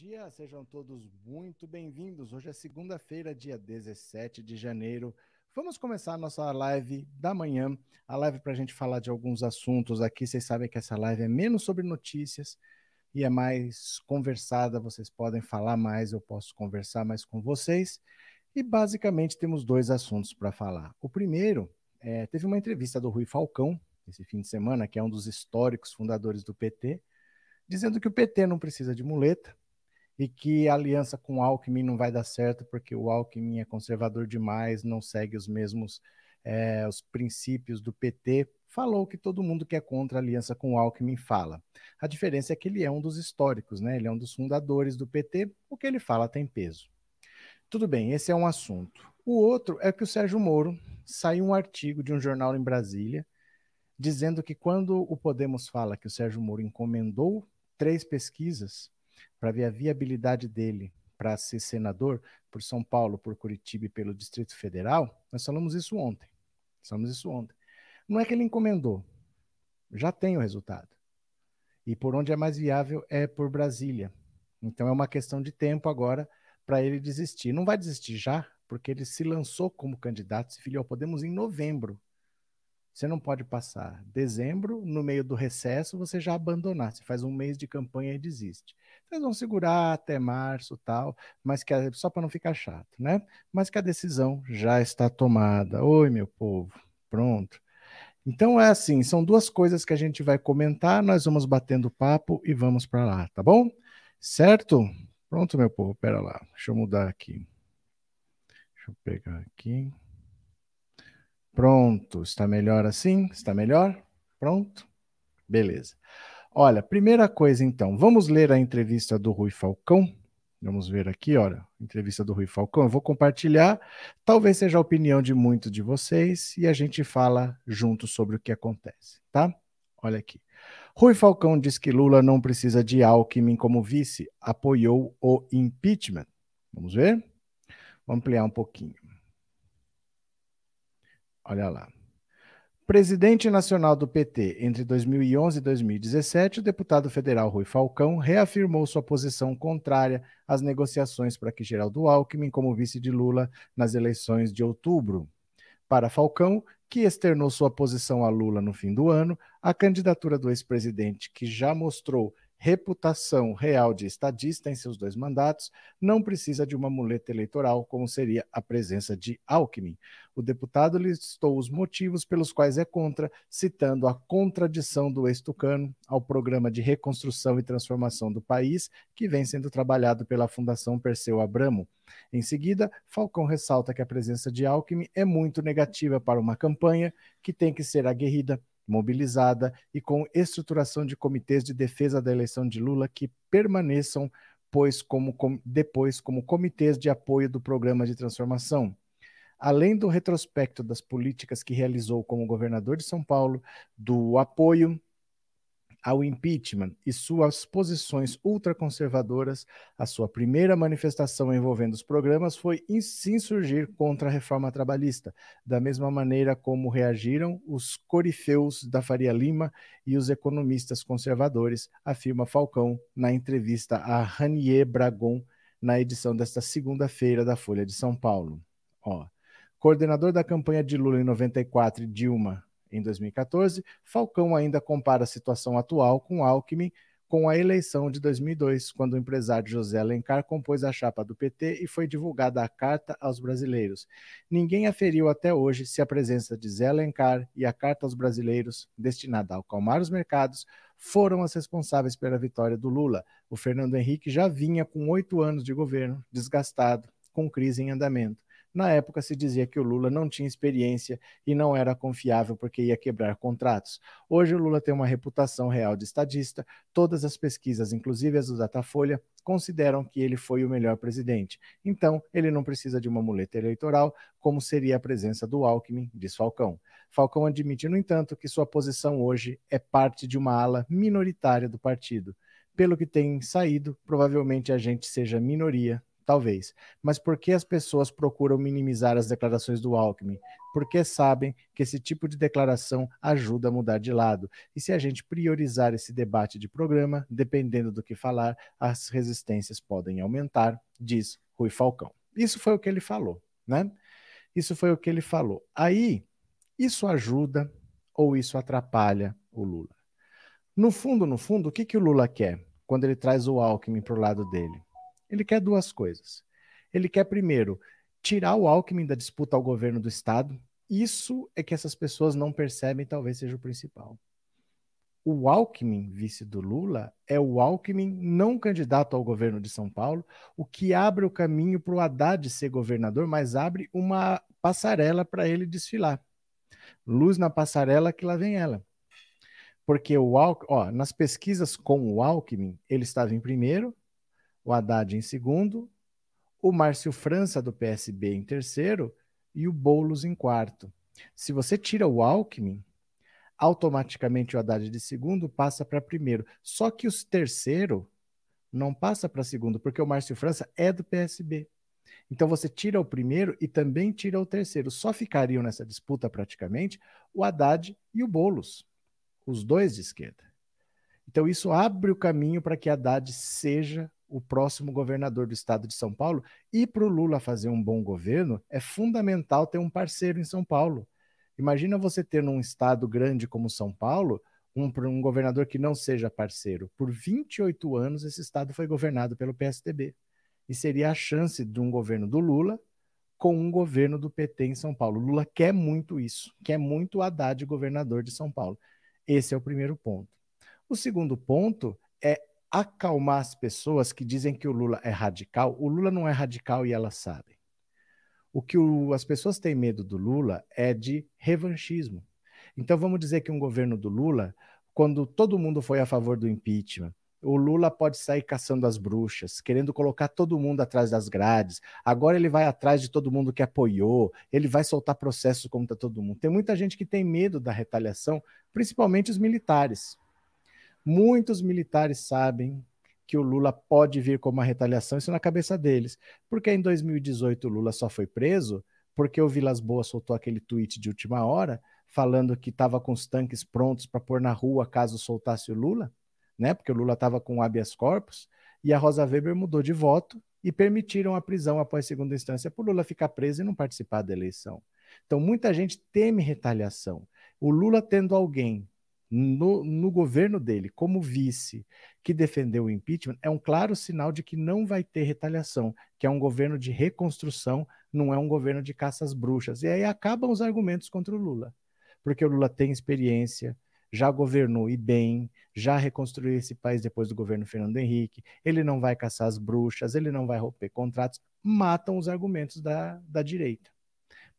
Dia, sejam todos muito bem-vindos. Hoje é segunda-feira, dia 17 de janeiro. Vamos começar a nossa live da manhã, a live para a gente falar de alguns assuntos aqui. Vocês sabem que essa live é menos sobre notícias e é mais conversada. Vocês podem falar mais, eu posso conversar mais com vocês. E basicamente temos dois assuntos para falar. O primeiro, é, teve uma entrevista do Rui Falcão esse fim de semana, que é um dos históricos fundadores do PT dizendo que o PT não precisa de muleta e que a aliança com o Alckmin não vai dar certo porque o Alckmin é conservador demais, não segue os mesmos é, os princípios do PT. Falou que todo mundo que é contra a aliança com o Alckmin fala. A diferença é que ele é um dos históricos, né? Ele é um dos fundadores do PT. O que ele fala tem peso. Tudo bem, esse é um assunto. O outro é que o Sérgio Moro saiu um artigo de um jornal em Brasília dizendo que quando o Podemos fala que o Sérgio Moro encomendou três pesquisas para ver a viabilidade dele para ser senador por São Paulo, por Curitiba e pelo Distrito Federal, nós falamos isso ontem. Falamos isso ontem. Não é que ele encomendou, já tem o resultado. E por onde é mais viável é por Brasília. Então é uma questão de tempo agora para ele desistir. Não vai desistir já, porque ele se lançou como candidato, se filiou ao Podemos em novembro. Você não pode passar dezembro, no meio do recesso, você já abandonar. Você faz um mês de campanha e desiste. Vocês vão segurar até março tal, mas que a, só para não ficar chato, né? Mas que a decisão já está tomada. Oi, meu povo. Pronto. Então é assim, são duas coisas que a gente vai comentar, nós vamos batendo papo e vamos para lá, tá bom? Certo? Pronto, meu povo, pera lá. Deixa eu mudar aqui. Deixa eu pegar aqui. Pronto, está melhor assim? Está melhor? Pronto? Beleza. Olha, primeira coisa então, vamos ler a entrevista do Rui Falcão. Vamos ver aqui, olha, entrevista do Rui Falcão. Eu vou compartilhar, talvez seja a opinião de muitos de vocês e a gente fala junto sobre o que acontece, tá? Olha aqui. Rui Falcão diz que Lula não precisa de Alckmin como vice, apoiou o impeachment. Vamos ver? Vamos ampliar um pouquinho. Olha lá. Presidente nacional do PT entre 2011 e 2017, o deputado federal Rui Falcão reafirmou sua posição contrária às negociações para que Geraldo Alckmin como vice de Lula nas eleições de outubro. Para Falcão, que externou sua posição a Lula no fim do ano, a candidatura do ex-presidente, que já mostrou reputação real de estadista em seus dois mandatos, não precisa de uma muleta eleitoral, como seria a presença de Alckmin. O deputado listou os motivos pelos quais é contra, citando a contradição do ex-tucano ao programa de reconstrução e transformação do país, que vem sendo trabalhado pela Fundação Perseu Abramo. Em seguida, Falcão ressalta que a presença de Alckmin é muito negativa para uma campanha que tem que ser aguerrida mobilizada e com estruturação de comitês de defesa da eleição de Lula que permaneçam pois como, com, depois como comitês de apoio do programa de transformação. Além do retrospecto das políticas que realizou como governador de São Paulo, do apoio ao impeachment e suas posições ultraconservadoras, a sua primeira manifestação envolvendo os programas foi se insurgir contra a reforma trabalhista, da mesma maneira como reagiram os corifeus da Faria Lima e os economistas conservadores, afirma Falcão na entrevista a Ranier Bragon na edição desta segunda-feira da Folha de São Paulo. Ó, coordenador da campanha de Lula em 94 e Dilma em 2014, Falcão ainda compara a situação atual com Alckmin com a eleição de 2002, quando o empresário José Alencar compôs a chapa do PT e foi divulgada a carta aos brasileiros. Ninguém aferiu até hoje se a presença de Zé Alencar e a carta aos brasileiros, destinada a acalmar os mercados, foram as responsáveis pela vitória do Lula. O Fernando Henrique já vinha com oito anos de governo, desgastado, com crise em andamento. Na época se dizia que o Lula não tinha experiência e não era confiável porque ia quebrar contratos. Hoje o Lula tem uma reputação real de estadista. Todas as pesquisas, inclusive as do Datafolha, consideram que ele foi o melhor presidente. Então, ele não precisa de uma muleta eleitoral, como seria a presença do Alckmin, diz Falcão. Falcão admite, no entanto, que sua posição hoje é parte de uma ala minoritária do partido. Pelo que tem saído, provavelmente a gente seja minoria Talvez. Mas por que as pessoas procuram minimizar as declarações do Alckmin? Porque sabem que esse tipo de declaração ajuda a mudar de lado. E se a gente priorizar esse debate de programa, dependendo do que falar, as resistências podem aumentar, diz Rui Falcão. Isso foi o que ele falou, né? Isso foi o que ele falou. Aí, isso ajuda ou isso atrapalha o Lula? No fundo, no fundo, o que, que o Lula quer quando ele traz o Alckmin para o lado dele? Ele quer duas coisas. Ele quer, primeiro, tirar o Alckmin da disputa ao governo do Estado. Isso é que essas pessoas não percebem, talvez seja o principal. O Alckmin, vice do Lula, é o Alckmin não candidato ao governo de São Paulo, o que abre o caminho para o Haddad ser governador, mas abre uma passarela para ele desfilar. Luz na passarela que lá vem ela. Porque o Alckmin, ó, nas pesquisas com o Alckmin, ele estava em primeiro, o Haddad em segundo, o Márcio França do PSB em terceiro e o Boulos em quarto. Se você tira o Alckmin, automaticamente o Haddad de segundo passa para primeiro. Só que o terceiro não passa para segundo, porque o Márcio França é do PSB. Então você tira o primeiro e também tira o terceiro. Só ficariam nessa disputa praticamente o Haddad e o Boulos os dois de esquerda. Então, isso abre o caminho para que Haddad seja o próximo governador do estado de São Paulo. E para o Lula fazer um bom governo, é fundamental ter um parceiro em São Paulo. Imagina você ter num estado grande como São Paulo um, um governador que não seja parceiro. Por 28 anos, esse estado foi governado pelo PSDB. E seria a chance de um governo do Lula com um governo do PT em São Paulo. Lula quer muito isso, quer muito Haddad governador de São Paulo. Esse é o primeiro ponto. O segundo ponto é acalmar as pessoas que dizem que o Lula é radical. O Lula não é radical e elas sabem. O que o, as pessoas têm medo do Lula é de revanchismo. Então vamos dizer que um governo do Lula, quando todo mundo foi a favor do impeachment, o Lula pode sair caçando as bruxas, querendo colocar todo mundo atrás das grades. Agora ele vai atrás de todo mundo que apoiou, ele vai soltar processo contra todo mundo. Tem muita gente que tem medo da retaliação, principalmente os militares. Muitos militares sabem que o Lula pode vir como uma retaliação, isso na cabeça deles. Porque em 2018 o Lula só foi preso porque o Vilas Boas soltou aquele tweet de última hora falando que estava com os tanques prontos para pôr na rua caso soltasse o Lula né? Porque o Lula estava com habeas corpus e a Rosa Weber mudou de voto e permitiram a prisão após segunda instância para o Lula ficar preso e não participar da eleição. Então, muita gente teme retaliação. O Lula tendo alguém no, no, governo dele como vice que defendeu o impeachment é um claro sinal de que não vai ter retaliação, que é um governo de reconstrução, não é um governo de caças bruxas. E aí acabam os argumentos contra o Lula, porque o Lula tem experiência, já governou e bem, já reconstruiu esse país depois do governo Fernando Henrique, ele não vai caçar as bruxas, ele não vai romper contratos, matam os argumentos da, da direita.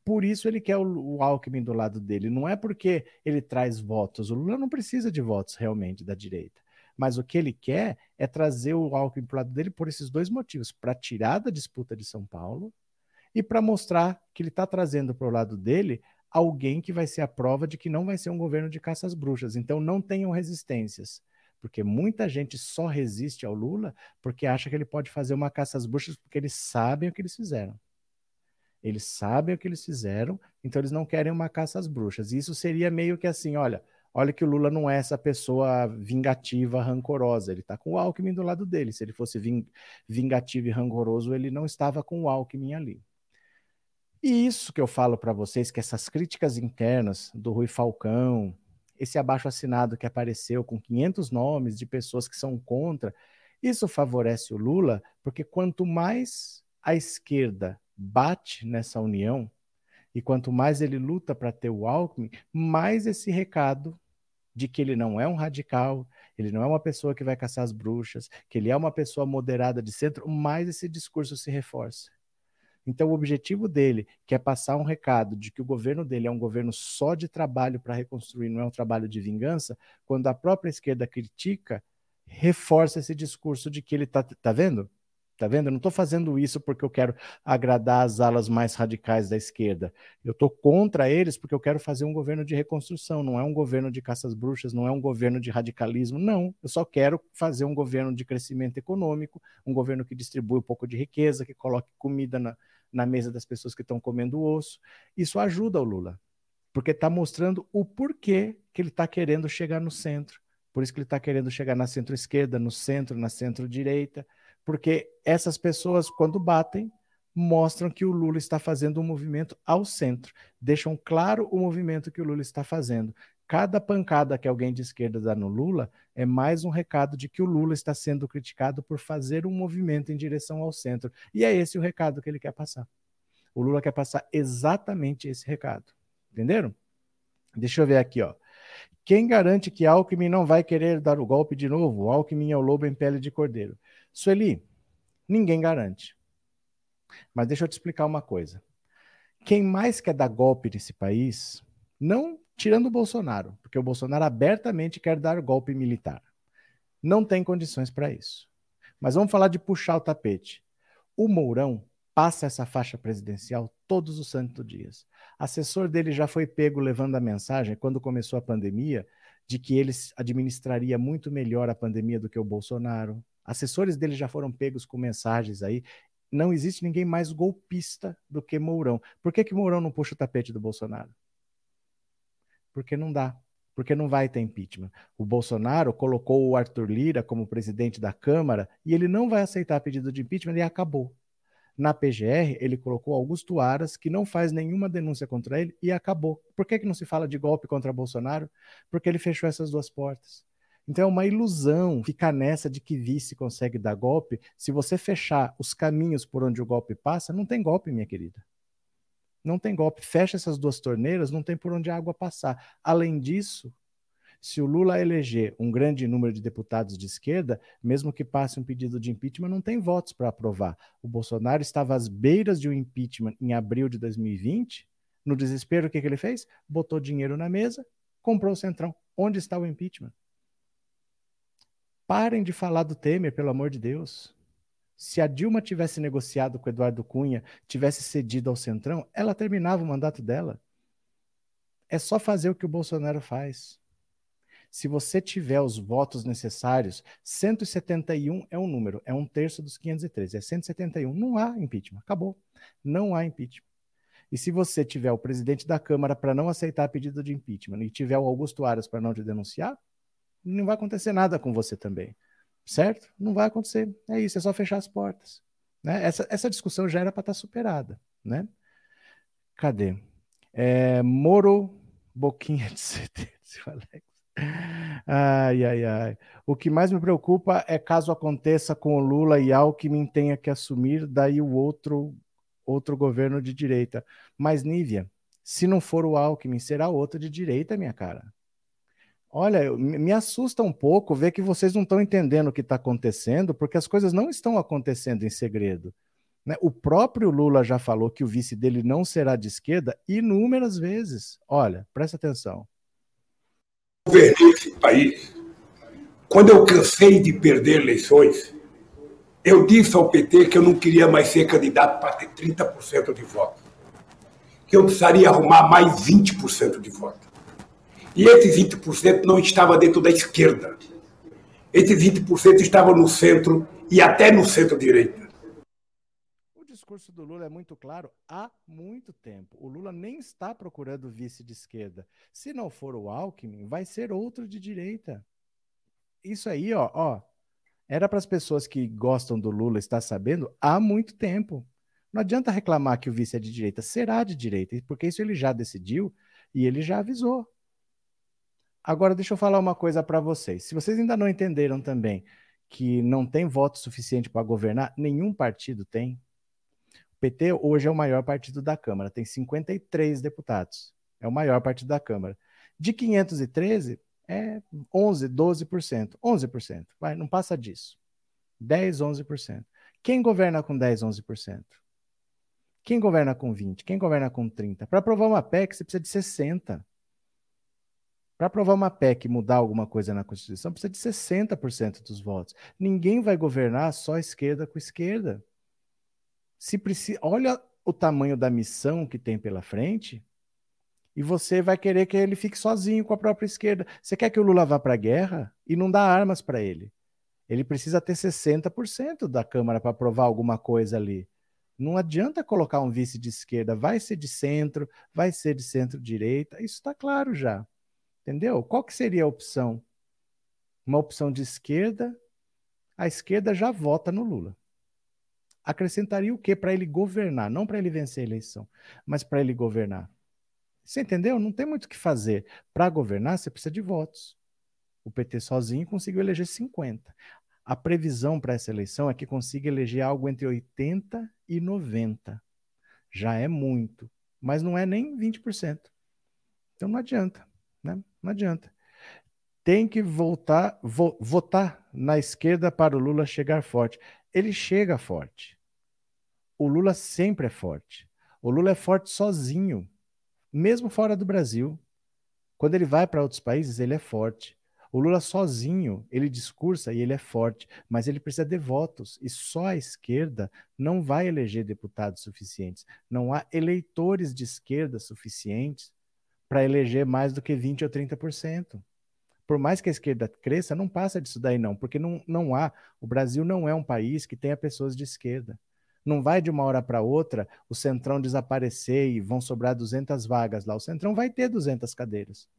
Por isso ele quer o, o Alckmin do lado dele. Não é porque ele traz votos. O Lula não precisa de votos realmente da direita. Mas o que ele quer é trazer o Alckmin para o lado dele por esses dois motivos: para tirar da disputa de São Paulo e para mostrar que ele está trazendo para o lado dele alguém que vai ser a prova de que não vai ser um governo de caças bruxas. Então não tenham resistências, porque muita gente só resiste ao Lula porque acha que ele pode fazer uma caça às bruxas porque eles sabem o que eles fizeram. Eles sabem o que eles fizeram, então eles não querem uma caça às bruxas. E isso seria meio que assim, olha, olha que o Lula não é essa pessoa vingativa, rancorosa. Ele está com o Alckmin do lado dele. Se ele fosse vingativo e rancoroso, ele não estava com o Alckmin ali. E isso que eu falo para vocês, que essas críticas internas do Rui Falcão, esse abaixo assinado que apareceu com 500 nomes de pessoas que são contra, isso favorece o Lula, porque quanto mais a esquerda bate nessa união, e quanto mais ele luta para ter o Alckmin, mais esse recado de que ele não é um radical, ele não é uma pessoa que vai caçar as bruxas, que ele é uma pessoa moderada de centro, mais esse discurso se reforça. Então, o objetivo dele, que é passar um recado de que o governo dele é um governo só de trabalho para reconstruir, não é um trabalho de vingança, quando a própria esquerda critica, reforça esse discurso de que ele está. Tá vendo? Tá vendo? Eu não estou fazendo isso porque eu quero agradar as alas mais radicais da esquerda. Eu estou contra eles porque eu quero fazer um governo de reconstrução. Não é um governo de caças bruxas, não é um governo de radicalismo. Não. Eu só quero fazer um governo de crescimento econômico, um governo que distribui um pouco de riqueza, que coloque comida na, na mesa das pessoas que estão comendo osso. Isso ajuda o Lula, porque está mostrando o porquê que ele está querendo chegar no centro. Por isso que ele está querendo chegar na centro-esquerda, no centro, na centro-direita porque essas pessoas, quando batem, mostram que o Lula está fazendo um movimento ao centro, deixam claro o movimento que o Lula está fazendo. Cada pancada que alguém de esquerda dá no Lula é mais um recado de que o Lula está sendo criticado por fazer um movimento em direção ao centro. E é esse o recado que ele quer passar. O Lula quer passar exatamente esse recado. Entenderam? Deixa eu ver aqui, ó. Quem garante que Alckmin não vai querer dar o golpe de novo? Alckmin é o lobo em pele de cordeiro. Sueli, ninguém garante. Mas deixa eu te explicar uma coisa. Quem mais quer dar golpe nesse país, não tirando o Bolsonaro, porque o Bolsonaro abertamente quer dar golpe militar. Não tem condições para isso. Mas vamos falar de puxar o tapete. O Mourão passa essa faixa presidencial todos os santos dias. Assessor dele já foi pego levando a mensagem, quando começou a pandemia, de que ele administraria muito melhor a pandemia do que o Bolsonaro, Assessores dele já foram pegos com mensagens aí. Não existe ninguém mais golpista do que Mourão. Por que, que Mourão não puxa o tapete do Bolsonaro? Porque não dá. Porque não vai ter impeachment. O Bolsonaro colocou o Arthur Lira como presidente da Câmara e ele não vai aceitar pedido de impeachment e acabou. Na PGR, ele colocou Augusto Aras, que não faz nenhuma denúncia contra ele, e acabou. Por que, que não se fala de golpe contra Bolsonaro? Porque ele fechou essas duas portas. Então é uma ilusão ficar nessa de que vice consegue dar golpe. Se você fechar os caminhos por onde o golpe passa, não tem golpe, minha querida. Não tem golpe. Fecha essas duas torneiras, não tem por onde a água passar. Além disso, se o Lula eleger um grande número de deputados de esquerda, mesmo que passe um pedido de impeachment, não tem votos para aprovar. O Bolsonaro estava às beiras de um impeachment em abril de 2020. No desespero, o que, que ele fez? Botou dinheiro na mesa, comprou o Centrão. Onde está o impeachment? Parem de falar do Temer, pelo amor de Deus. Se a Dilma tivesse negociado com Eduardo Cunha, tivesse cedido ao Centrão, ela terminava o mandato dela. É só fazer o que o Bolsonaro faz. Se você tiver os votos necessários, 171 é um número, é um terço dos 513, é 171. Não há impeachment, acabou. Não há impeachment. E se você tiver o presidente da Câmara para não aceitar pedido de impeachment e tiver o Augusto Aras para não te denunciar, não vai acontecer nada com você também. Certo? Não vai acontecer. É isso, é só fechar as portas. Né? Essa, essa discussão já era para estar tá superada. Né? Cadê? É, Moro, boquinha de CT, Alex. Ai, ai, ai. O que mais me preocupa é caso aconteça com o Lula e Alckmin tenha que assumir, daí o outro, outro governo de direita. Mas, Nívia, se não for o Alckmin, será outro de direita, minha cara. Olha, me assusta um pouco ver que vocês não estão entendendo o que está acontecendo, porque as coisas não estão acontecendo em segredo. Né? O próprio Lula já falou que o vice dele não será de esquerda inúmeras vezes. Olha, presta atenção. Governei esse país. Quando eu cansei de perder eleições, eu disse ao PT que eu não queria mais ser candidato para ter 30% de voto. Que eu precisaria arrumar mais 20% de voto. E esse 20% não estava dentro da esquerda. Esse 20% estava no centro e até no centro-direita. O discurso do Lula é muito claro há muito tempo. O Lula nem está procurando vice de esquerda. Se não for o Alckmin, vai ser outro de direita. Isso aí, ó, ó era para as pessoas que gostam do Lula estar sabendo há muito tempo. Não adianta reclamar que o vice é de direita, será de direita, porque isso ele já decidiu e ele já avisou. Agora, deixa eu falar uma coisa para vocês. Se vocês ainda não entenderam também que não tem voto suficiente para governar, nenhum partido tem. O PT hoje é o maior partido da Câmara, tem 53 deputados. É o maior partido da Câmara. De 513, é 11, 12%. 11%. Vai, não passa disso. 10, 11%. Quem governa com 10, 11%? Quem governa com 20? Quem governa com 30? Para aprovar uma PEC, você precisa de 60. Para aprovar uma PEC e mudar alguma coisa na Constituição, precisa de 60% dos votos. Ninguém vai governar só esquerda com esquerda. Se precisa, olha o tamanho da missão que tem pela frente e você vai querer que ele fique sozinho com a própria esquerda. Você quer que o Lula vá para a guerra e não dá armas para ele. Ele precisa ter 60% da Câmara para aprovar alguma coisa ali. Não adianta colocar um vice de esquerda, vai ser de centro, vai ser de centro-direita, isso está claro já. Entendeu? Qual que seria a opção? Uma opção de esquerda, a esquerda já vota no Lula. Acrescentaria o quê para ele governar? Não para ele vencer a eleição, mas para ele governar. Você entendeu? Não tem muito o que fazer. Para governar, você precisa de votos. O PT sozinho conseguiu eleger 50. A previsão para essa eleição é que consiga eleger algo entre 80 e 90. Já é muito, mas não é nem 20%. Então não adianta né? Não adianta. Tem que voltar, vo, votar na esquerda para o Lula chegar forte. Ele chega forte. O Lula sempre é forte. O Lula é forte sozinho, mesmo fora do Brasil. Quando ele vai para outros países, ele é forte. O Lula sozinho, ele discursa e ele é forte, mas ele precisa de votos. E só a esquerda não vai eleger deputados suficientes. Não há eleitores de esquerda suficientes para eleger mais do que 20% ou 30%. Por mais que a esquerda cresça, não passa disso daí não, porque não, não há, o Brasil não é um país que tenha pessoas de esquerda. Não vai de uma hora para outra o Centrão desaparecer e vão sobrar 200 vagas lá. O Centrão vai ter 200 cadeiras.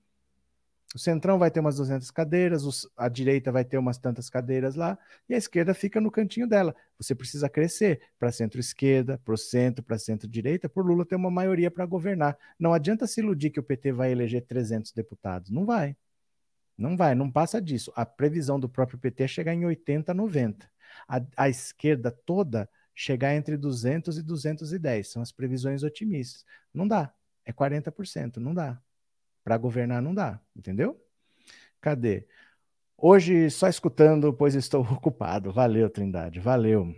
O centrão vai ter umas 200 cadeiras, os, a direita vai ter umas tantas cadeiras lá, e a esquerda fica no cantinho dela. Você precisa crescer para centro-esquerda, para o centro, para centro-direita, por Lula ter uma maioria para governar. Não adianta se iludir que o PT vai eleger 300 deputados. Não vai. Não vai, não passa disso. A previsão do próprio PT é chegar em 80, 90. A, a esquerda toda chegar entre 200 e 210. São as previsões otimistas. Não dá. É 40%, não dá. Para governar não dá, entendeu? Cadê? Hoje só escutando, pois estou ocupado. Valeu, Trindade, valeu.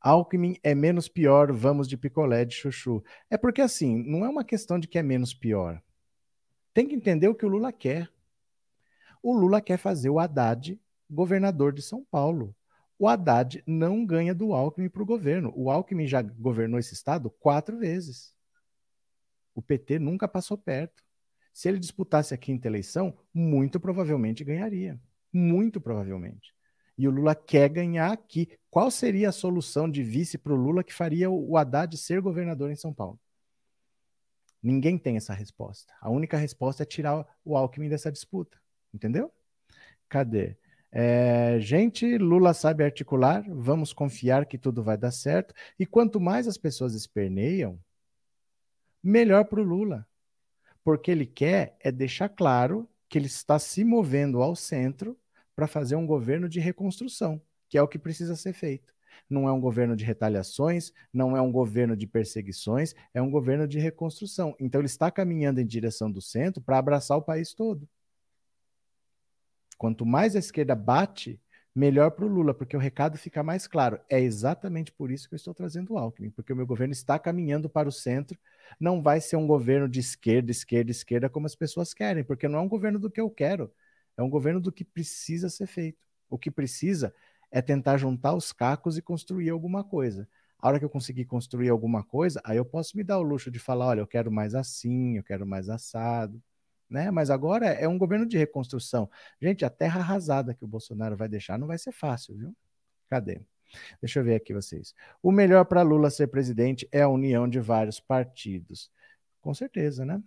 Alckmin é menos pior, vamos de picolé de chuchu. É porque assim, não é uma questão de que é menos pior. Tem que entender o que o Lula quer. O Lula quer fazer o Haddad governador de São Paulo. O Haddad não ganha do Alckmin para o governo. O Alckmin já governou esse estado quatro vezes. O PT nunca passou perto. Se ele disputasse a quinta eleição, muito provavelmente ganharia. Muito provavelmente. E o Lula quer ganhar aqui. Qual seria a solução de vice para o Lula que faria o Haddad ser governador em São Paulo? Ninguém tem essa resposta. A única resposta é tirar o Alckmin dessa disputa. Entendeu? Cadê? É, gente, Lula sabe articular, vamos confiar que tudo vai dar certo. E quanto mais as pessoas esperneiam, melhor para o Lula porque ele quer é deixar claro que ele está se movendo ao centro para fazer um governo de reconstrução, que é o que precisa ser feito. Não é um governo de retaliações, não é um governo de perseguições, é um governo de reconstrução. Então ele está caminhando em direção do centro para abraçar o país todo. Quanto mais a esquerda bate, melhor para o Lula, porque o recado fica mais claro. É exatamente por isso que eu estou trazendo o Alckmin, porque o meu governo está caminhando para o centro. Não vai ser um governo de esquerda, esquerda, esquerda, como as pessoas querem, porque não é um governo do que eu quero, é um governo do que precisa ser feito. O que precisa é tentar juntar os cacos e construir alguma coisa. A hora que eu conseguir construir alguma coisa, aí eu posso me dar o luxo de falar: olha, eu quero mais assim, eu quero mais assado né? Mas agora é um governo de reconstrução. Gente, a terra arrasada que o Bolsonaro vai deixar não vai ser fácil, viu? Cadê? Deixa eu ver aqui vocês. O melhor para Lula ser presidente é a união de vários partidos. Com certeza, né?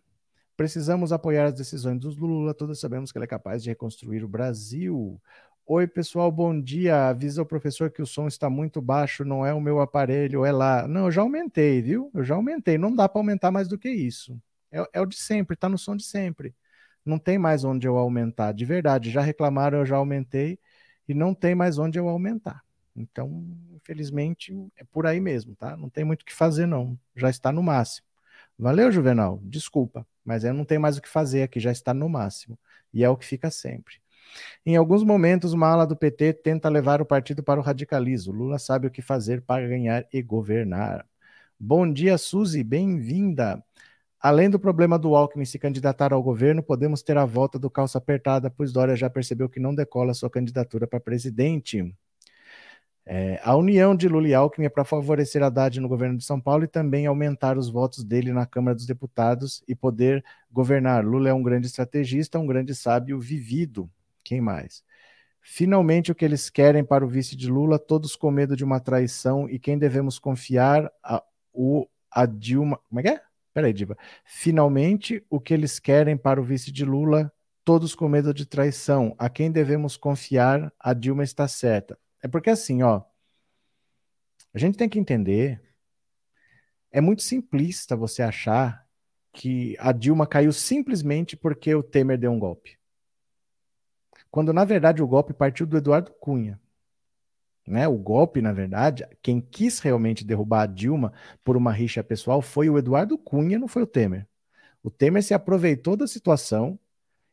Precisamos apoiar as decisões do Lula, todos sabemos que ele é capaz de reconstruir o Brasil. Oi, pessoal, bom dia. Avisa o professor que o som está muito baixo, não é o meu aparelho, é lá. Não, eu já aumentei, viu? Eu já aumentei. Não dá para aumentar mais do que isso. É, é o de sempre, está no som de sempre. Não tem mais onde eu aumentar. De verdade, já reclamaram, eu já aumentei e não tem mais onde eu aumentar. Então, infelizmente, é por aí mesmo, tá? Não tem muito o que fazer, não. Já está no máximo. Valeu, Juvenal? Desculpa, mas eu não tenho mais o que fazer aqui, já está no máximo. E é o que fica sempre. Em alguns momentos, uma ala do PT tenta levar o partido para o radicalismo. Lula sabe o que fazer para ganhar e governar. Bom dia, Suzy, bem-vinda. Além do problema do Alckmin se candidatar ao governo, podemos ter a volta do calça apertada, pois Dória já percebeu que não decola sua candidatura para presidente. É, a união de Lula e Alckmin é para favorecer Haddad no governo de São Paulo e também aumentar os votos dele na Câmara dos Deputados e poder governar. Lula é um grande estrategista, um grande sábio vivido. Quem mais? Finalmente, o que eles querem para o vice de Lula, todos com medo de uma traição e quem devemos confiar? A, o, a Dilma. Como é que é? Peraí, Diva. Finalmente, o que eles querem para o vice de Lula, todos com medo de traição. A quem devemos confiar? A Dilma está certa. É porque assim, ó, a gente tem que entender. É muito simplista você achar que a Dilma caiu simplesmente porque o Temer deu um golpe. Quando na verdade o golpe partiu do Eduardo Cunha. Né? O golpe, na verdade, quem quis realmente derrubar a Dilma por uma rixa pessoal foi o Eduardo Cunha, não foi o Temer. O Temer se aproveitou da situação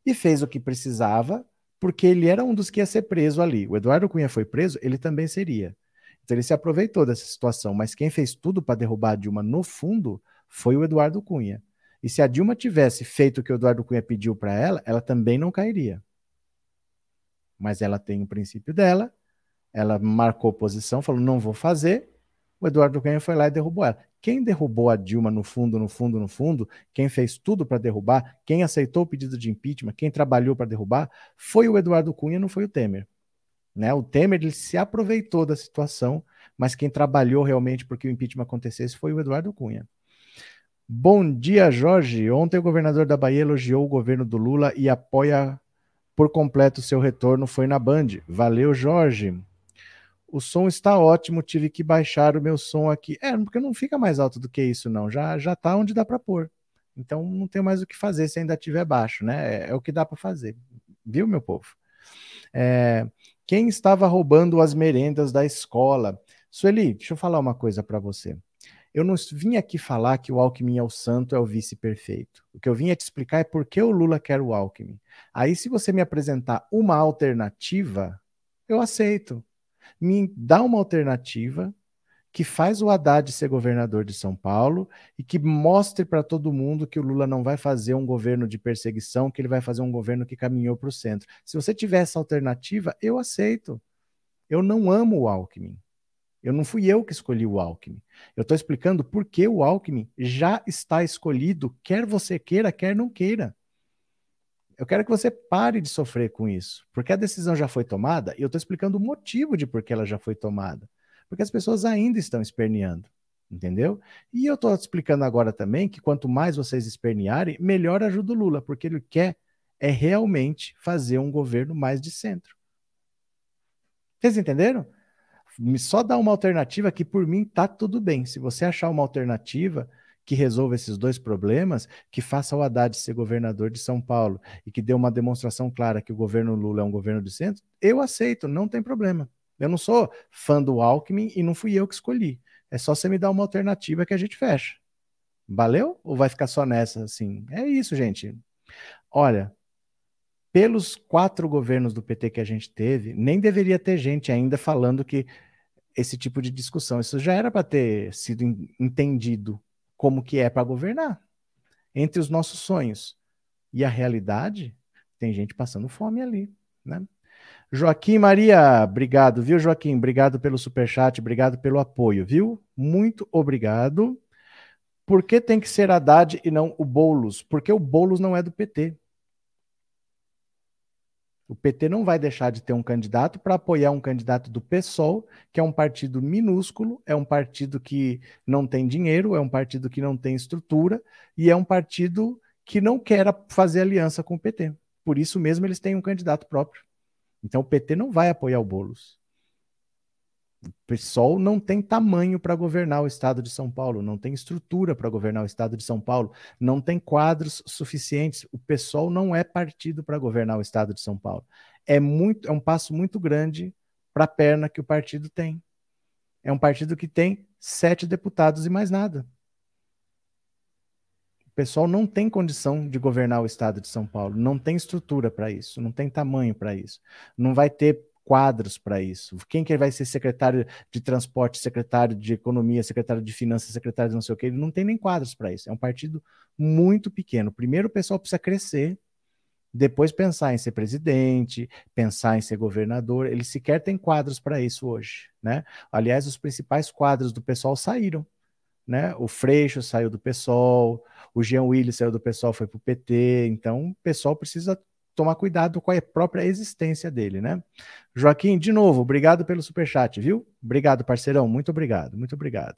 e fez o que precisava porque ele era um dos que ia ser preso ali. O Eduardo Cunha foi preso, ele também seria. Então ele se aproveitou dessa situação, mas quem fez tudo para derrubar a Dilma no fundo foi o Eduardo Cunha. E se a Dilma tivesse feito o que o Eduardo Cunha pediu para ela, ela também não cairia. Mas ela tem o princípio dela, ela marcou posição, falou: não vou fazer. O Eduardo Cunha foi lá e derrubou ela. Quem derrubou a Dilma no fundo, no fundo, no fundo, quem fez tudo para derrubar, quem aceitou o pedido de impeachment, quem trabalhou para derrubar, foi o Eduardo Cunha, não foi o Temer. Né? O Temer ele se aproveitou da situação, mas quem trabalhou realmente para que o impeachment acontecesse foi o Eduardo Cunha. Bom dia, Jorge. Ontem o governador da Bahia elogiou o governo do Lula e apoia por completo o seu retorno. Foi na Band. Valeu, Jorge o som está ótimo, tive que baixar o meu som aqui. É, porque não fica mais alto do que isso, não. Já já tá onde dá para pôr. Então não tem mais o que fazer se ainda tiver baixo, né? É, é o que dá para fazer. Viu, meu povo? É, quem estava roubando as merendas da escola? Sueli, deixa eu falar uma coisa para você. Eu não vim aqui falar que o Alckmin é o santo, é o vice perfeito. O que eu vim é te explicar é por que o Lula quer o Alckmin. Aí, se você me apresentar uma alternativa, eu aceito me dá uma alternativa que faz o Haddad ser governador de São Paulo e que mostre para todo mundo que o Lula não vai fazer um governo de perseguição, que ele vai fazer um governo que caminhou para o centro. Se você tiver essa alternativa, eu aceito. Eu não amo o Alckmin. Eu não fui eu que escolhi o Alckmin. Eu estou explicando por que o Alckmin já está escolhido, quer você queira, quer não queira. Eu quero que você pare de sofrer com isso, porque a decisão já foi tomada e eu estou explicando o motivo de por que ela já foi tomada. Porque as pessoas ainda estão esperneando, entendeu? E eu estou explicando agora também que quanto mais vocês espernearem, melhor ajuda o Lula, porque ele quer é realmente fazer um governo mais de centro. Vocês entenderam? Só dá uma alternativa que por mim tá tudo bem. Se você achar uma alternativa, que resolva esses dois problemas, que faça o Haddad ser governador de São Paulo e que dê uma demonstração clara que o governo Lula é um governo de centro, eu aceito, não tem problema. Eu não sou fã do Alckmin e não fui eu que escolhi. É só você me dar uma alternativa que a gente fecha. Valeu? Ou vai ficar só nessa assim? É isso, gente. Olha, pelos quatro governos do PT que a gente teve, nem deveria ter gente ainda falando que esse tipo de discussão. Isso já era para ter sido entendido como que é para governar. Entre os nossos sonhos e a realidade, tem gente passando fome ali, né? Joaquim Maria, obrigado, viu, Joaquim? Obrigado pelo superchat, obrigado pelo apoio, viu? Muito obrigado. Por que tem que ser Haddad e não o Boulos? Porque o Boulos não é do PT. O PT não vai deixar de ter um candidato para apoiar um candidato do PSOL, que é um partido minúsculo, é um partido que não tem dinheiro, é um partido que não tem estrutura e é um partido que não quer fazer aliança com o PT. Por isso mesmo eles têm um candidato próprio. Então o PT não vai apoiar o Boulos. O PSOL não tem tamanho para governar o estado de São Paulo, não tem estrutura para governar o estado de São Paulo, não tem quadros suficientes. O PSOL não é partido para governar o estado de São Paulo. É, muito, é um passo muito grande para a perna que o partido tem. É um partido que tem sete deputados e mais nada. O pessoal não tem condição de governar o estado de São Paulo, não tem estrutura para isso, não tem tamanho para isso. Não vai ter quadros para isso. Quem que vai ser secretário de transporte, secretário de economia, secretário de finanças, secretário de não sei o que? Ele não tem nem quadros para isso. É um partido muito pequeno. Primeiro o pessoal precisa crescer, depois pensar em ser presidente, pensar em ser governador. Ele sequer tem quadros para isso hoje, né? Aliás, os principais quadros do pessoal saíram né? O Freixo saiu do PSOL, o Jean Willis saiu do PSOL, foi para o PT, então o pessoal precisa tomar cuidado com a própria existência dele, né? Joaquim, de novo, obrigado pelo superchat, viu? Obrigado, parceirão, muito obrigado, muito obrigado.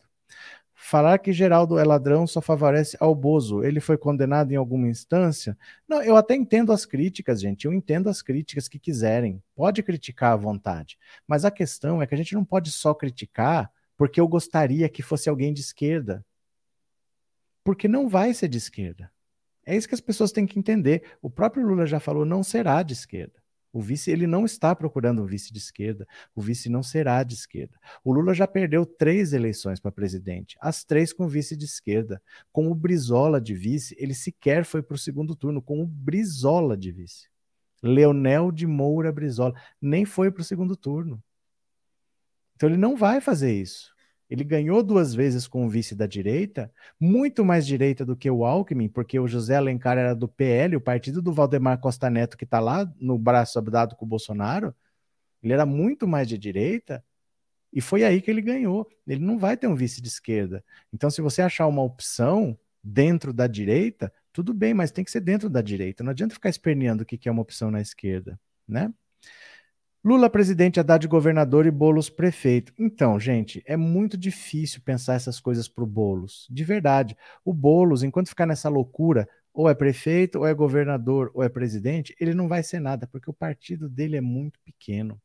Falar que Geraldo é ladrão só favorece ao Bozo. Ele foi condenado em alguma instância? Não, eu até entendo as críticas, gente. Eu entendo as críticas que quiserem. Pode criticar à vontade. Mas a questão é que a gente não pode só criticar porque eu gostaria que fosse alguém de esquerda. Porque não vai ser de esquerda. É isso que as pessoas têm que entender. O próprio Lula já falou, não será de esquerda. O vice, ele não está procurando um vice de esquerda. O vice não será de esquerda. O Lula já perdeu três eleições para presidente, as três com vice de esquerda. Com o Brizola de vice, ele sequer foi para o segundo turno, com o Brizola de vice. Leonel de Moura Brizola nem foi para o segundo turno. Então ele não vai fazer isso. Ele ganhou duas vezes com o vice da direita, muito mais direita do que o Alckmin, porque o José Alencar era do PL, o partido do Valdemar Costa Neto, que está lá no braço dado com o Bolsonaro. Ele era muito mais de direita, e foi aí que ele ganhou. Ele não vai ter um vice de esquerda. Então, se você achar uma opção dentro da direita, tudo bem, mas tem que ser dentro da direita. Não adianta ficar esperneando o que é uma opção na esquerda, né? Lula presidente, Haddad governador e Bolos prefeito. Então, gente, é muito difícil pensar essas coisas para o Bolos. De verdade. O Bolos, enquanto ficar nessa loucura, ou é prefeito, ou é governador, ou é presidente, ele não vai ser nada, porque o partido dele é muito pequeno.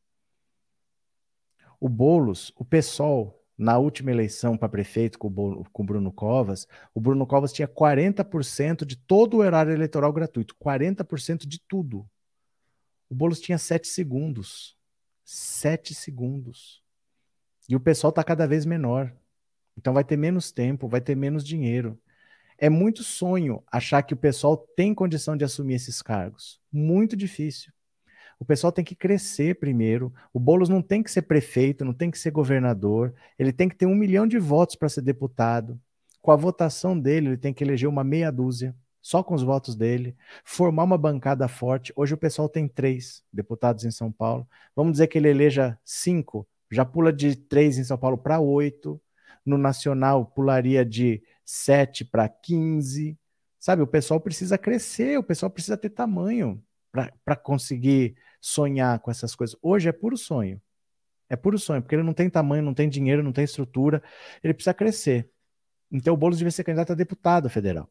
O Bolos, o PSOL, na última eleição para prefeito com o, Bruno Covas, o Bruno Covas tinha 40% de todo o horário eleitoral gratuito, 40% de tudo. O Boulos tinha sete segundos. Sete segundos. E o pessoal está cada vez menor. Então vai ter menos tempo, vai ter menos dinheiro. É muito sonho achar que o pessoal tem condição de assumir esses cargos. Muito difícil. O pessoal tem que crescer primeiro. O Boulos não tem que ser prefeito, não tem que ser governador. Ele tem que ter um milhão de votos para ser deputado. Com a votação dele, ele tem que eleger uma meia dúzia só com os votos dele, formar uma bancada forte. Hoje o pessoal tem três deputados em São Paulo. Vamos dizer que ele eleja cinco, já pula de três em São Paulo para oito. No Nacional, pularia de sete para quinze. Sabe, o pessoal precisa crescer, o pessoal precisa ter tamanho para conseguir sonhar com essas coisas. Hoje é puro sonho. É puro sonho, porque ele não tem tamanho, não tem dinheiro, não tem estrutura, ele precisa crescer. Então o Boulos devia ser candidato a deputado federal.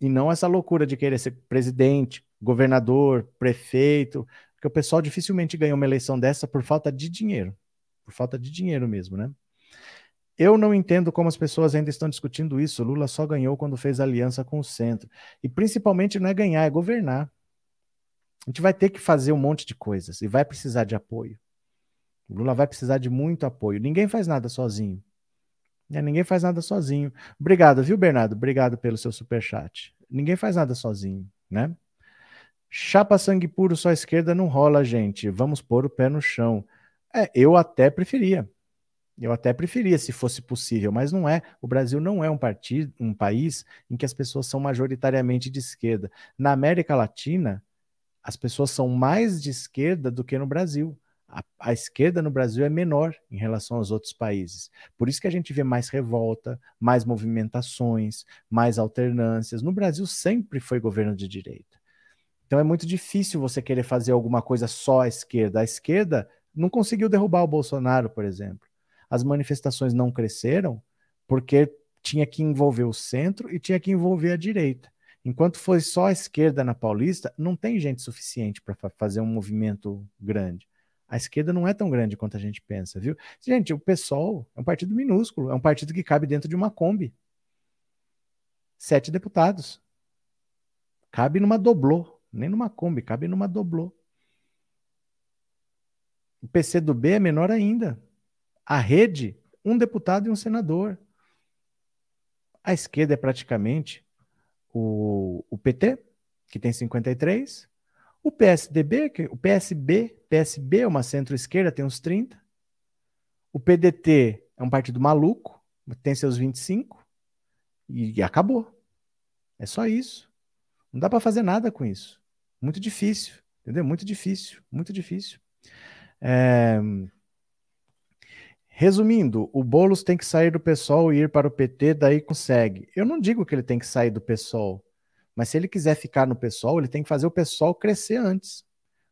E não essa loucura de querer ser presidente, governador, prefeito, porque o pessoal dificilmente ganha uma eleição dessa por falta de dinheiro. Por falta de dinheiro mesmo, né? Eu não entendo como as pessoas ainda estão discutindo isso. Lula só ganhou quando fez aliança com o centro. E principalmente não é ganhar, é governar. A gente vai ter que fazer um monte de coisas e vai precisar de apoio. O Lula vai precisar de muito apoio. Ninguém faz nada sozinho. É, ninguém faz nada sozinho. Obrigado, viu, Bernardo? Obrigado pelo seu super chat. Ninguém faz nada sozinho, né? Chapa sangue puro só esquerda não rola, gente. Vamos pôr o pé no chão. É, eu até preferia. Eu até preferia se fosse possível, mas não é. O Brasil não é um partido, um país em que as pessoas são majoritariamente de esquerda. Na América Latina, as pessoas são mais de esquerda do que no Brasil a, a, esquerda no Brasil é menor em relação aos outros países. Por isso que a gente vê mais revolta, mais movimentações, mais alternâncias. No Brasil sempre foi governo de direita. Então é muito difícil você querer fazer alguma coisa só à esquerda. A esquerda não conseguiu derrubar o Bolsonaro, por exemplo. As manifestações não cresceram porque tinha que envolver o centro e tinha que envolver a direita. Enquanto foi só a esquerda na Paulista, não tem gente suficiente para fazer um movimento grande. A esquerda não é tão grande quanto a gente pensa, viu? Gente, o PSOL é um partido minúsculo, é um partido que cabe dentro de uma Kombi. Sete deputados. Cabe numa doblô, nem numa Kombi, cabe numa doblô. O PC do B é menor ainda. A rede, um deputado e um senador. A esquerda é praticamente o, o PT, que tem 53, O PSDB, o PSB, PSB é uma centro-esquerda, tem uns 30. O PDT é um partido maluco, tem seus 25 e, e acabou. É só isso. Não dá para fazer nada com isso. Muito difícil, entendeu? Muito difícil, muito difícil. É... Resumindo, o Boulos tem que sair do PSOL e ir para o PT, daí consegue. Eu não digo que ele tem que sair do PSOL, mas se ele quiser ficar no PSOL, ele tem que fazer o PSOL crescer antes.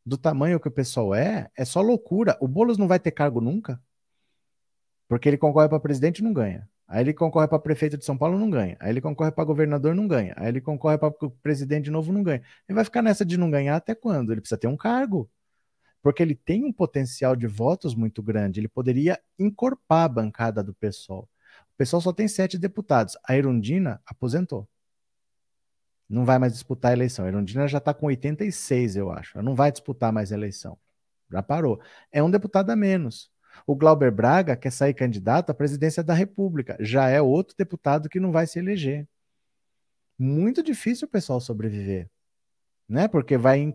Do tamanho que o PSOL é, é só loucura. O Boulos não vai ter cargo nunca, porque ele concorre para presidente e não ganha. Aí ele concorre para prefeito de São Paulo, não ganha. Aí ele concorre para governador, não ganha. Aí ele concorre para presidente de novo, não ganha. Ele vai ficar nessa de não ganhar até quando? Ele precisa ter um cargo porque ele tem um potencial de votos muito grande. Ele poderia encorpar a bancada do PSOL. O PSOL só tem sete deputados. A Erundina aposentou. Não vai mais disputar a eleição. A Erundina já está com 86, eu acho. Ela não vai disputar mais a eleição. Já parou. É um deputado a menos. O Glauber Braga quer sair candidato à presidência da República. Já é outro deputado que não vai se eleger. Muito difícil o pessoal sobreviver. Né? Porque vai,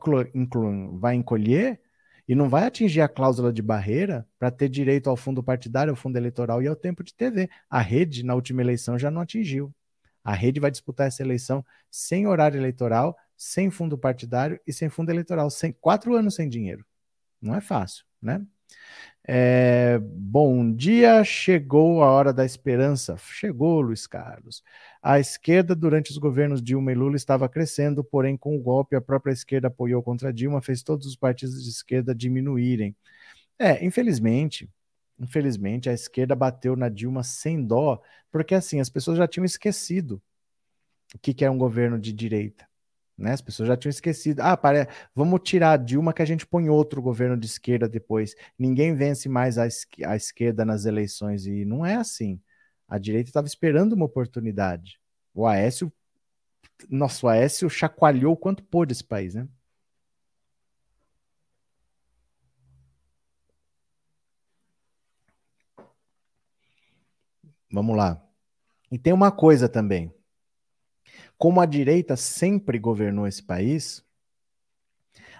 vai encolher e não vai atingir a cláusula de barreira para ter direito ao fundo partidário, ao fundo eleitoral e ao tempo de TV. A rede, na última eleição, já não atingiu. A rede vai disputar essa eleição sem horário eleitoral, sem fundo partidário e sem fundo eleitoral, sem quatro anos sem dinheiro. Não é fácil, né? É, bom dia, chegou a hora da esperança. Chegou, Luiz Carlos. A esquerda, durante os governos Dilma e Lula, estava crescendo, porém, com o golpe, a própria esquerda apoiou contra Dilma, fez todos os partidos de esquerda diminuírem. É, infelizmente, infelizmente, a esquerda bateu na Dilma sem dó, porque assim, as pessoas já tinham esquecido o que, que é um governo de direita. Né? As pessoas já tinham esquecido. Ah, para, vamos tirar a Dilma que a gente põe outro governo de esquerda depois. Ninguém vence mais a, a esquerda nas eleições. E não é assim. A direita estava esperando uma oportunidade. O Aécio, nosso Aécio chacoalhou o quanto pôde esse país, né? Vamos lá. E tem uma coisa também. Como a direita sempre governou esse país,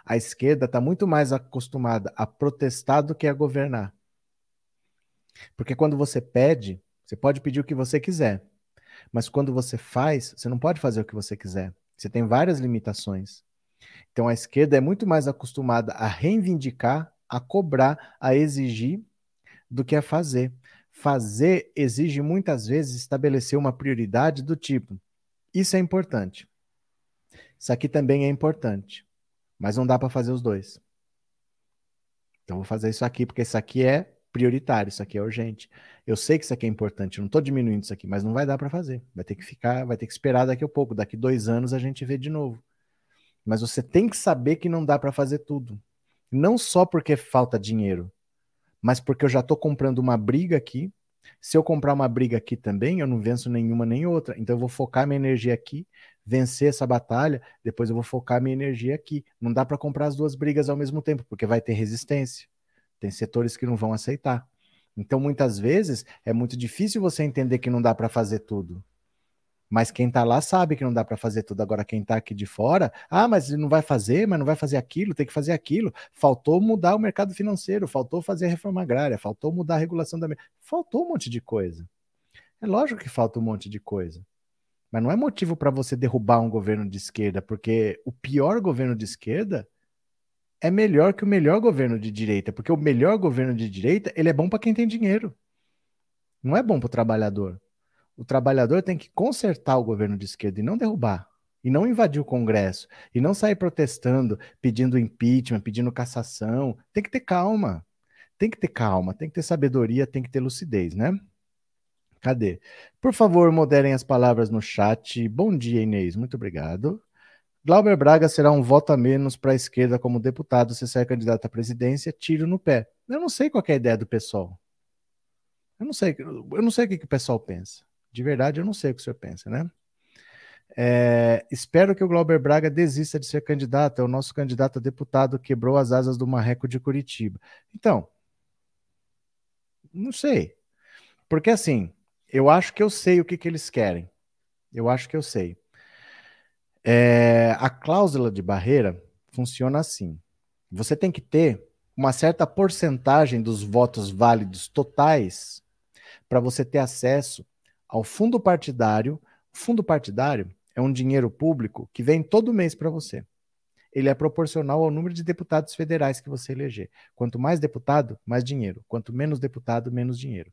a esquerda está muito mais acostumada a protestar do que a governar. Porque quando você pede, você pode pedir o que você quiser. Mas quando você faz, você não pode fazer o que você quiser. Você tem várias limitações. Então a esquerda é muito mais acostumada a reivindicar, a cobrar, a exigir do que a fazer. Fazer exige muitas vezes estabelecer uma prioridade do tipo: isso é importante. Isso aqui também é importante. Mas não dá para fazer os dois. Então vou fazer isso aqui, porque isso aqui é prioritário, isso aqui é urgente. Eu sei que isso aqui é importante, eu não estou diminuindo isso aqui, mas não vai dar para fazer. Vai ter que ficar, vai ter que esperar daqui a pouco. Daqui dois anos a gente vê de novo. Mas você tem que saber que não dá para fazer tudo. Não só porque falta dinheiro, mas porque eu já estou comprando uma briga aqui se eu comprar uma briga aqui também, eu não venço nenhuma nem outra. Então eu vou focar minha energia aqui, vencer essa batalha, depois eu vou focar minha energia aqui. Não dá para comprar as duas brigas ao mesmo tempo, porque vai ter resistência. Tem setores que não vão aceitar. Então muitas vezes é muito difícil você entender que não dá para fazer tudo. Mas quem está lá sabe que não dá para fazer tudo. Agora, quem está aqui de fora, ah, mas não vai fazer, mas não vai fazer aquilo, tem que fazer aquilo. Faltou mudar o mercado financeiro, faltou fazer a reforma agrária, faltou mudar a regulação da. Faltou um monte de coisa. É lógico que falta um monte de coisa. Mas não é motivo para você derrubar um governo de esquerda, porque o pior governo de esquerda é melhor que o melhor governo de direita, porque o melhor governo de direita ele é bom para quem tem dinheiro. Não é bom para o trabalhador. O trabalhador tem que consertar o governo de esquerda e não derrubar. E não invadir o Congresso. E não sair protestando, pedindo impeachment, pedindo cassação. Tem que ter calma. Tem que ter calma, tem que ter sabedoria, tem que ter lucidez, né? Cadê? Por favor, moderem as palavras no chat. Bom dia, Inês. Muito obrigado. Glauber Braga será um voto a menos para a esquerda como deputado se sair candidato à presidência. Tiro no pé. Eu não sei qual é a ideia do pessoal. Eu não sei, eu não sei o que, que o pessoal pensa. De verdade, eu não sei o que o senhor pensa, né? É, espero que o Glauber Braga desista de ser candidato. É o nosso candidato a deputado quebrou as asas do Marreco de Curitiba. Então, não sei. Porque assim, eu acho que eu sei o que, que eles querem. Eu acho que eu sei. É, a cláusula de barreira funciona assim. Você tem que ter uma certa porcentagem dos votos válidos totais para você ter acesso ao fundo partidário. O fundo partidário é um dinheiro público que vem todo mês para você. Ele é proporcional ao número de deputados federais que você eleger. Quanto mais deputado, mais dinheiro. Quanto menos deputado, menos dinheiro.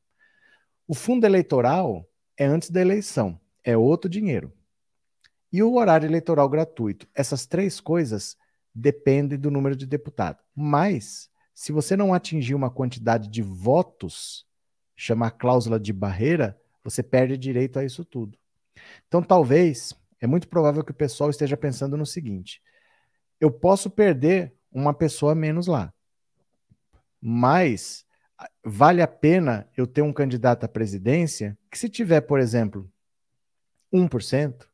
O fundo eleitoral é antes da eleição, é outro dinheiro. E o horário eleitoral gratuito. Essas três coisas dependem do número de deputado. Mas, se você não atingir uma quantidade de votos, chama a cláusula de barreira, você perde direito a isso tudo. Então, talvez, é muito provável que o pessoal esteja pensando no seguinte: eu posso perder uma pessoa menos lá, mas vale a pena eu ter um candidato à presidência que, se tiver, por exemplo, 1%,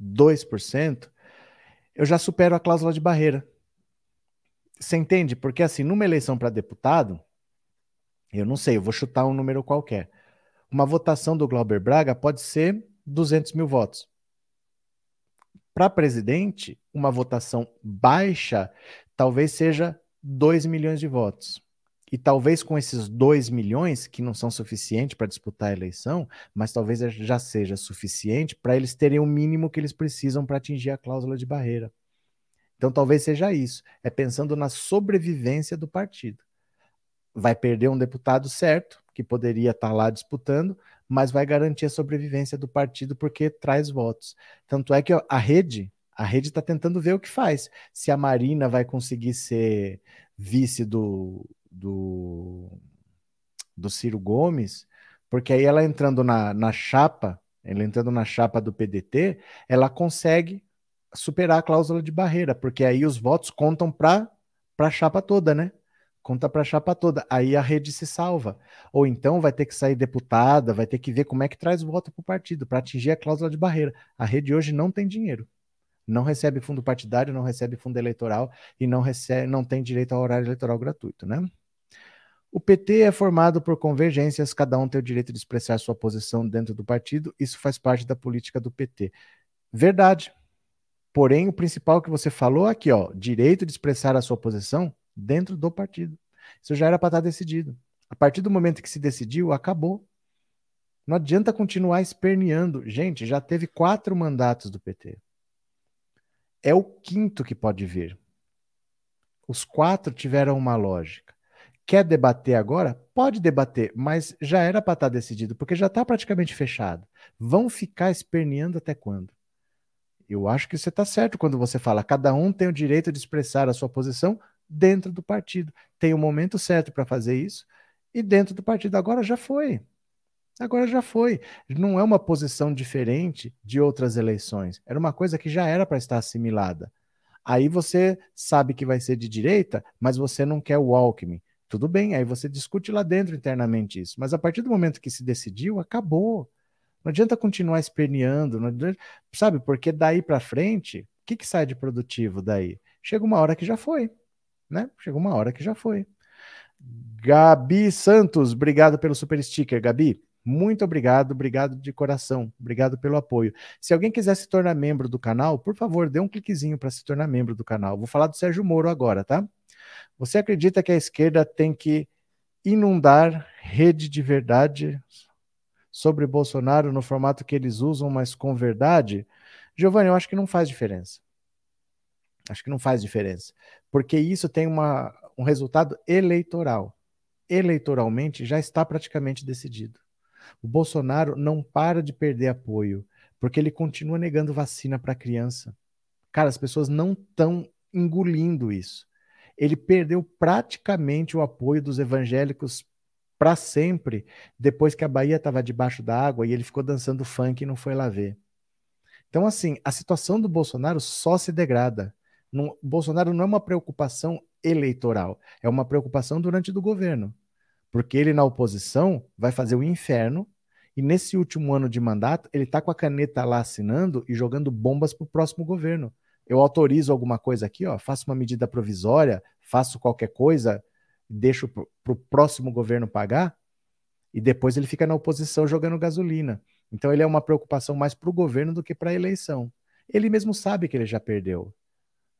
2%, eu já supero a cláusula de barreira. Você entende? Porque, assim, numa eleição para deputado, eu não sei, eu vou chutar um número qualquer. Uma votação do Glauber Braga pode ser 200 mil votos. Para presidente, uma votação baixa talvez seja 2 milhões de votos. E talvez com esses 2 milhões, que não são suficientes para disputar a eleição, mas talvez já seja suficiente para eles terem o mínimo que eles precisam para atingir a cláusula de barreira. Então talvez seja isso. É pensando na sobrevivência do partido. Vai perder um deputado certo, que poderia estar tá lá disputando, mas vai garantir a sobrevivência do partido porque traz votos. Tanto é que a rede, a rede está tentando ver o que faz. Se a Marina vai conseguir ser vice do, do, do Ciro Gomes, porque aí ela entrando na, na chapa, ela entrando na chapa do PDT, ela consegue superar a cláusula de barreira, porque aí os votos contam para a chapa toda, né? Conta para a chapa toda. Aí a rede se salva. Ou então vai ter que sair deputada, vai ter que ver como é que traz voto para o partido, para atingir a cláusula de barreira. A rede hoje não tem dinheiro. Não recebe fundo partidário, não recebe fundo eleitoral e não, recebe, não tem direito ao horário eleitoral gratuito, né? O PT é formado por convergências, cada um tem o direito de expressar sua posição dentro do partido, isso faz parte da política do PT. Verdade. Porém, o principal que você falou aqui, ó, direito de expressar a sua posição dentro do partido. Isso já era para estar decidido. A partir do momento que se decidiu, acabou. Não adianta continuar esperneando. Gente, já teve quatro mandatos do PT. É o quinto que pode vir. Os quatro tiveram uma lógica. Quer debater agora? Pode debater, mas já era para estar tá decidido, porque já está praticamente fechado. Vão ficar esperneando até quando? Eu acho que você está certo quando você fala cada um tem o direito de expressar a sua posição dentro do partido. Tem o um momento certo para fazer isso e dentro do partido. Agora já foi. Agora já foi. Não é uma posição diferente de outras eleições. Era uma coisa que já era para estar assimilada. Aí você sabe que vai ser de direita, mas você não quer o Alckmin. Tudo bem, aí você discute lá dentro internamente isso. Mas a partir do momento que se decidiu, acabou. Não adianta continuar esperneando, adianta, sabe? Porque daí para frente, o que, que sai de produtivo daí? Chega uma hora que já foi, né? Chega uma hora que já foi. Gabi Santos, obrigado pelo super sticker, Gabi. Muito obrigado, obrigado de coração, obrigado pelo apoio. Se alguém quiser se tornar membro do canal, por favor, dê um cliquezinho para se tornar membro do canal. Vou falar do Sérgio Moro agora, tá? Você acredita que a esquerda tem que inundar rede de verdade sobre Bolsonaro no formato que eles usam, mas com verdade? Giovanni, eu acho que não faz diferença. Acho que não faz diferença. Porque isso tem uma, um resultado eleitoral. Eleitoralmente já está praticamente decidido. O Bolsonaro não para de perder apoio, porque ele continua negando vacina para criança. Cara, as pessoas não estão engolindo isso ele perdeu praticamente o apoio dos evangélicos para sempre, depois que a Bahia estava debaixo da água e ele ficou dançando funk e não foi lá ver. Então, assim, a situação do Bolsonaro só se degrada. Não, Bolsonaro não é uma preocupação eleitoral, é uma preocupação durante do governo. Porque ele, na oposição, vai fazer o inferno e nesse último ano de mandato, ele está com a caneta lá assinando e jogando bombas para o próximo governo eu autorizo alguma coisa aqui, ó, faço uma medida provisória, faço qualquer coisa, deixo para o próximo governo pagar, e depois ele fica na oposição jogando gasolina. Então ele é uma preocupação mais para o governo do que para a eleição. Ele mesmo sabe que ele já perdeu.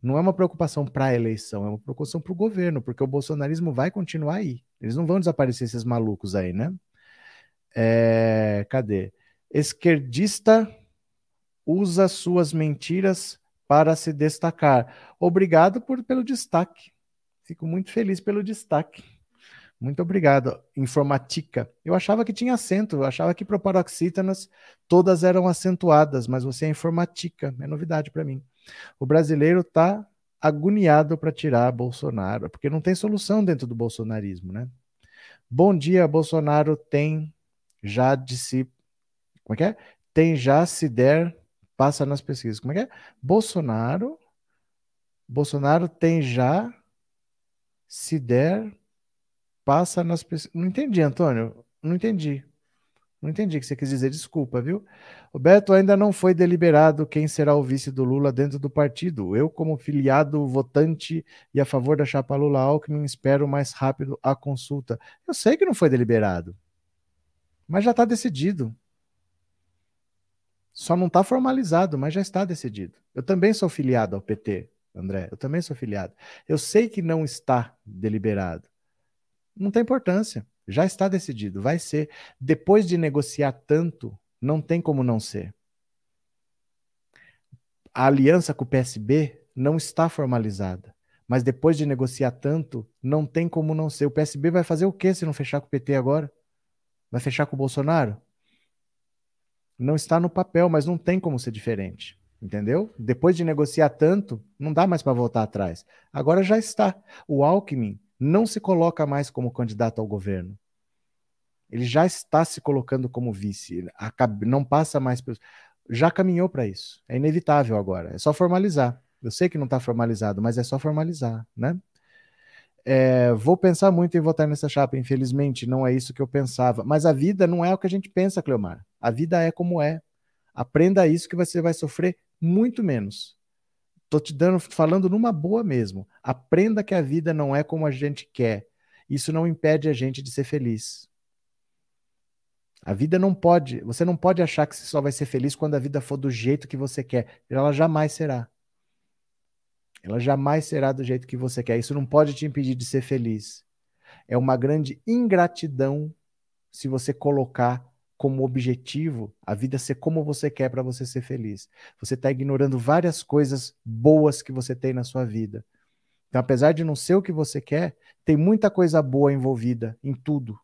Não é uma preocupação para a eleição, é uma preocupação para o governo, porque o bolsonarismo vai continuar aí. Eles não vão desaparecer esses malucos aí, né? É, cadê? Esquerdista usa suas mentiras para se destacar. Obrigado por, pelo destaque. Fico muito feliz pelo destaque. Muito obrigado. Informatica. Eu achava que tinha acento, eu achava que proparoxítonas todas eram acentuadas, mas você é informatica. É novidade para mim. O brasileiro está agoniado para tirar Bolsonaro, porque não tem solução dentro do bolsonarismo, né? Bom dia, Bolsonaro tem já de si. Como é que é? Tem já se der, passa nas pesquisas. Como é que é? Bolsonaro. Bolsonaro tem já se der, passa nas pesquisas. Não entendi, Antônio. Não entendi. Não entendi o que você quis dizer, desculpa, viu? O Beto ainda não foi deliberado quem será o vice do Lula dentro do partido. Eu, como filiado votante e a favor da chapa Lula Alckmin, espero mais rápido a consulta. Eu sei que não foi deliberado, mas já está decidido. Só não está formalizado, mas já está decidido. Eu também sou filiado ao PT, André. Eu também sou filiado. Eu sei que não está deliberado. Não tem importância. Já está decidido, vai ser. Depois de negociar tanto, não tem como não ser. A aliança com o PSB não está formalizada. Mas depois de negociar tanto, não tem como não ser. O PSB vai fazer o quê se não fechar com o PT agora? Vai fechar com o Bolsonaro? Não está no papel, mas não tem como ser diferente. Entendeu? Depois de negociar tanto, não dá mais para voltar atrás. Agora já está. O Alckmin não se coloca mais como candidato ao governo. Ele já está se colocando como vice, não passa mais. Já caminhou para isso. É inevitável agora. É só formalizar. Eu sei que não está formalizado, mas é só formalizar, né? É, vou pensar muito em votar nessa chapa. Infelizmente, não é isso que eu pensava. Mas a vida não é o que a gente pensa, Cleomar. A vida é como é. Aprenda isso que você vai sofrer muito menos. Tô te dando, falando numa boa mesmo. Aprenda que a vida não é como a gente quer. Isso não impede a gente de ser feliz. A vida não pode, você não pode achar que você só vai ser feliz quando a vida for do jeito que você quer. Ela jamais será. Ela jamais será do jeito que você quer. Isso não pode te impedir de ser feliz. É uma grande ingratidão se você colocar como objetivo a vida ser como você quer para você ser feliz. Você está ignorando várias coisas boas que você tem na sua vida. Então, apesar de não ser o que você quer, tem muita coisa boa envolvida em tudo.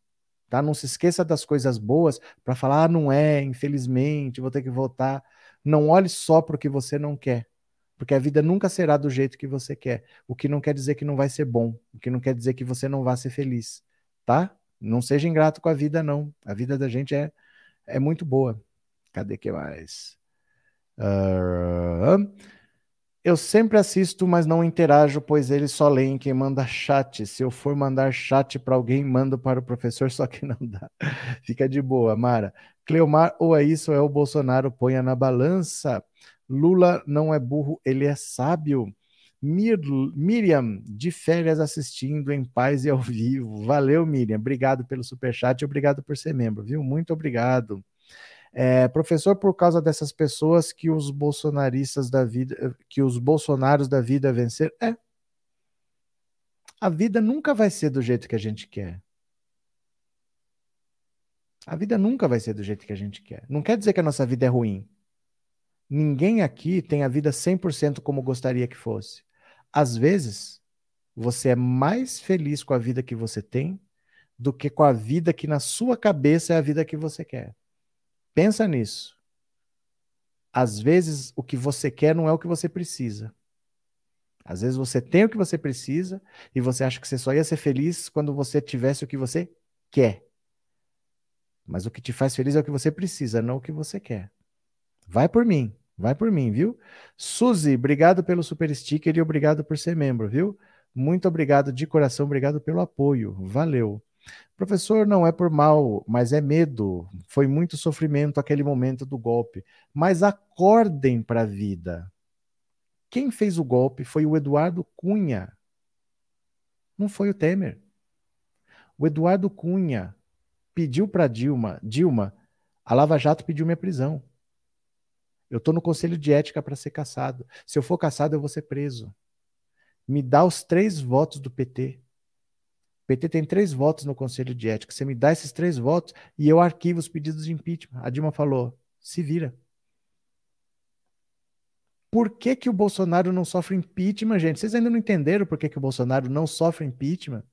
Tá? Não se esqueça das coisas boas para falar, ah, não é, infelizmente, vou ter que voltar. Não olhe só para o que você não quer, porque a vida nunca será do jeito que você quer. O que não quer dizer que não vai ser bom, o que não quer dizer que você não vai ser feliz, tá? Não seja ingrato com a vida, não. A vida da gente é é muito boa. Cadê que mais? Uh, eu sempre assisto, mas não interajo, pois eles só leem quem manda chat. Se eu for mandar chat para alguém, mando para o professor, só que não dá. Fica de boa, Mara. Cleomar, ou é isso, ou é o Bolsonaro, ponha na balança. Lula não é burro, ele é sábio. Mir, Miriam, de férias assistindo em paz e ao vivo. Valeu, Miriam. Obrigado pelo superchat e obrigado por ser membro, viu? Muito obrigado. É, professor, por causa dessas pessoas que os bolsonaristas da vida, que os bolsonaros da vida vencer, é. A vida nunca vai ser do jeito que a gente quer. A vida nunca vai ser do jeito que a gente quer. Não quer dizer que a nossa vida é ruim. Ninguém aqui tem a vida 100% como gostaria que fosse. Às vezes, você é mais feliz com a vida que você tem do que com a vida que na sua cabeça é a vida que você quer. Pensa nisso. Às vezes, o que você quer não é o que você precisa. Às vezes você tem o que você precisa e você acha que você só ia ser feliz quando você tivesse o que você quer. Mas o que te faz feliz é o que você precisa, não o que você quer. Vai por mim. Vai por mim, viu? Suzy, obrigado pelo super sticker e obrigado por ser membro, viu? Muito obrigado de coração, obrigado pelo apoio. Valeu. Professor, não é por mal, mas é medo. Foi muito sofrimento aquele momento do golpe. Mas acordem para a vida. Quem fez o golpe foi o Eduardo Cunha. Não foi o Temer. O Eduardo Cunha pediu para Dilma, Dilma, a Lava Jato pediu minha prisão. Eu estou no conselho de ética para ser caçado. Se eu for caçado, eu vou ser preso. Me dá os três votos do PT. O PT tem três votos no Conselho de Ética. Você me dá esses três votos e eu arquivo os pedidos de impeachment. A Dilma falou: se vira. Por que, que o Bolsonaro não sofre impeachment, gente? Vocês ainda não entenderam por que, que o Bolsonaro não sofre impeachment?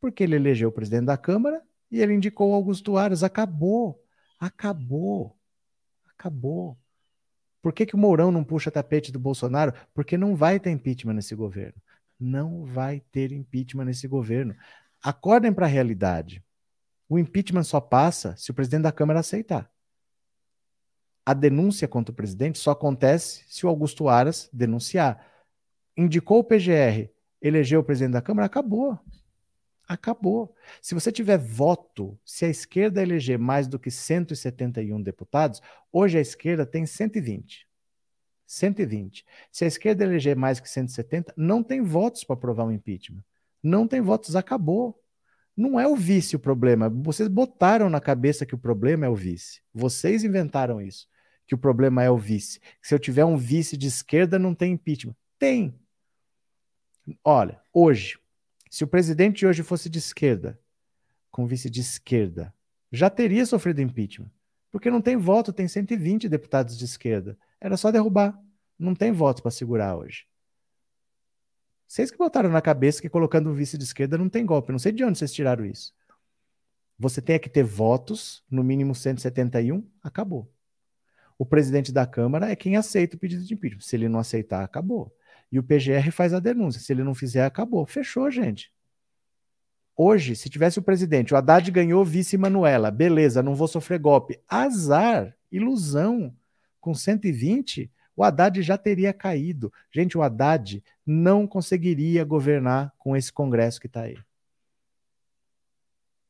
Porque ele elegeu o presidente da Câmara e ele indicou Augusto Aras. Acabou. Acabou. Acabou. Por que, que o Mourão não puxa tapete do Bolsonaro? Porque não vai ter impeachment nesse governo. Não vai ter impeachment nesse governo. Acordem para a realidade. O impeachment só passa se o presidente da Câmara aceitar a denúncia contra o presidente só acontece se o Augusto Aras denunciar. Indicou o PGR, elegeu o presidente da Câmara, acabou. Acabou. Se você tiver voto, se a esquerda eleger mais do que 171 deputados, hoje a esquerda tem 120. 120. Se a esquerda eleger mais que 170, não tem votos para aprovar um impeachment. Não tem votos, acabou. Não é o vice o problema. Vocês botaram na cabeça que o problema é o vice. Vocês inventaram isso que o problema é o vice. Se eu tiver um vice de esquerda, não tem impeachment. Tem. Olha, hoje, se o presidente hoje fosse de esquerda, com vice de esquerda, já teria sofrido impeachment. Porque não tem voto, tem 120 deputados de esquerda. Era só derrubar. Não tem voto para segurar hoje. Vocês que botaram na cabeça que colocando um vice de esquerda não tem golpe. Não sei de onde vocês tiraram isso. Você tem que ter votos, no mínimo 171, acabou. O presidente da Câmara é quem aceita o pedido de impeachment. Se ele não aceitar, acabou. E o PGR faz a denúncia. Se ele não fizer, acabou. Fechou, gente. Hoje, se tivesse o presidente, o Haddad ganhou vice Manuela, beleza, não vou sofrer golpe. Azar, ilusão. Com 120, o Haddad já teria caído. Gente, o Haddad não conseguiria governar com esse Congresso que está aí.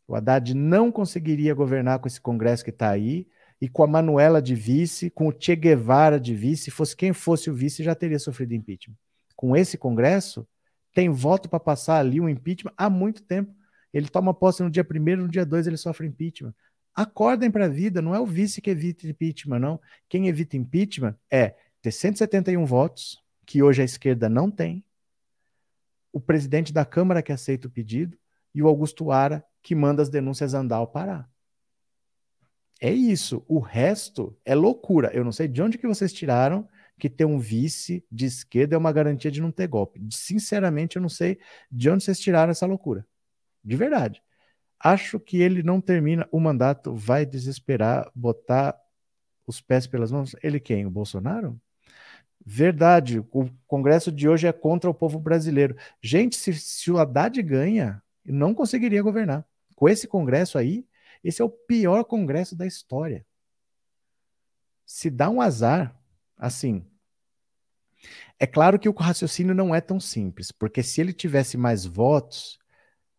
O Haddad não conseguiria governar com esse Congresso que está aí e com a Manuela de vice, com o Che Guevara de vice, fosse quem fosse o vice, já teria sofrido impeachment. Com esse Congresso, tem voto para passar ali um impeachment há muito tempo. Ele toma posse no dia primeiro, no dia dois ele sofre impeachment. Acordem para a vida, não é o vice que evita impeachment, não. Quem evita impeachment é ter 171 votos, que hoje a esquerda não tem, o presidente da Câmara que aceita o pedido e o Augusto Ara que manda as denúncias andar ao parar. É isso. O resto é loucura. Eu não sei de onde que vocês tiraram que ter um vice de esquerda é uma garantia de não ter golpe. Sinceramente, eu não sei de onde vocês tiraram essa loucura. De verdade. Acho que ele não termina o mandato, vai desesperar, botar os pés pelas mãos. Ele quem? O Bolsonaro? Verdade, o Congresso de hoje é contra o povo brasileiro. Gente, se, se o Haddad ganha, não conseguiria governar. Com esse Congresso aí, esse é o pior congresso da história. Se dá um azar, assim. É claro que o raciocínio não é tão simples, porque se ele tivesse mais votos,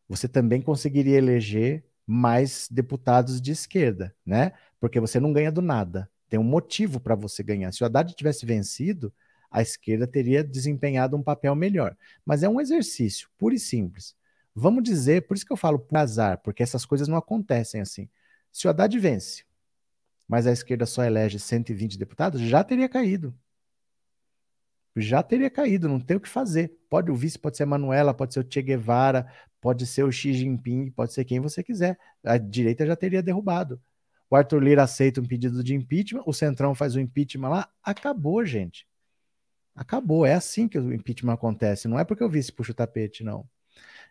você também conseguiria eleger mais deputados de esquerda, né? Porque você não ganha do nada. Tem um motivo para você ganhar. Se o Haddad tivesse vencido, a esquerda teria desempenhado um papel melhor. Mas é um exercício, puro e simples. Vamos dizer, por isso que eu falo por azar, porque essas coisas não acontecem assim. Se o Haddad vence, mas a esquerda só elege 120 deputados, já teria caído. Já teria caído, não tem o que fazer. Pode o vice, pode ser a Manuela, pode ser o Che Guevara, pode ser o Xi Jinping, pode ser quem você quiser. A direita já teria derrubado. O Arthur Lira aceita um pedido de impeachment, o Centrão faz o impeachment lá, acabou, gente. Acabou. É assim que o impeachment acontece. Não é porque o vice puxa o tapete, não.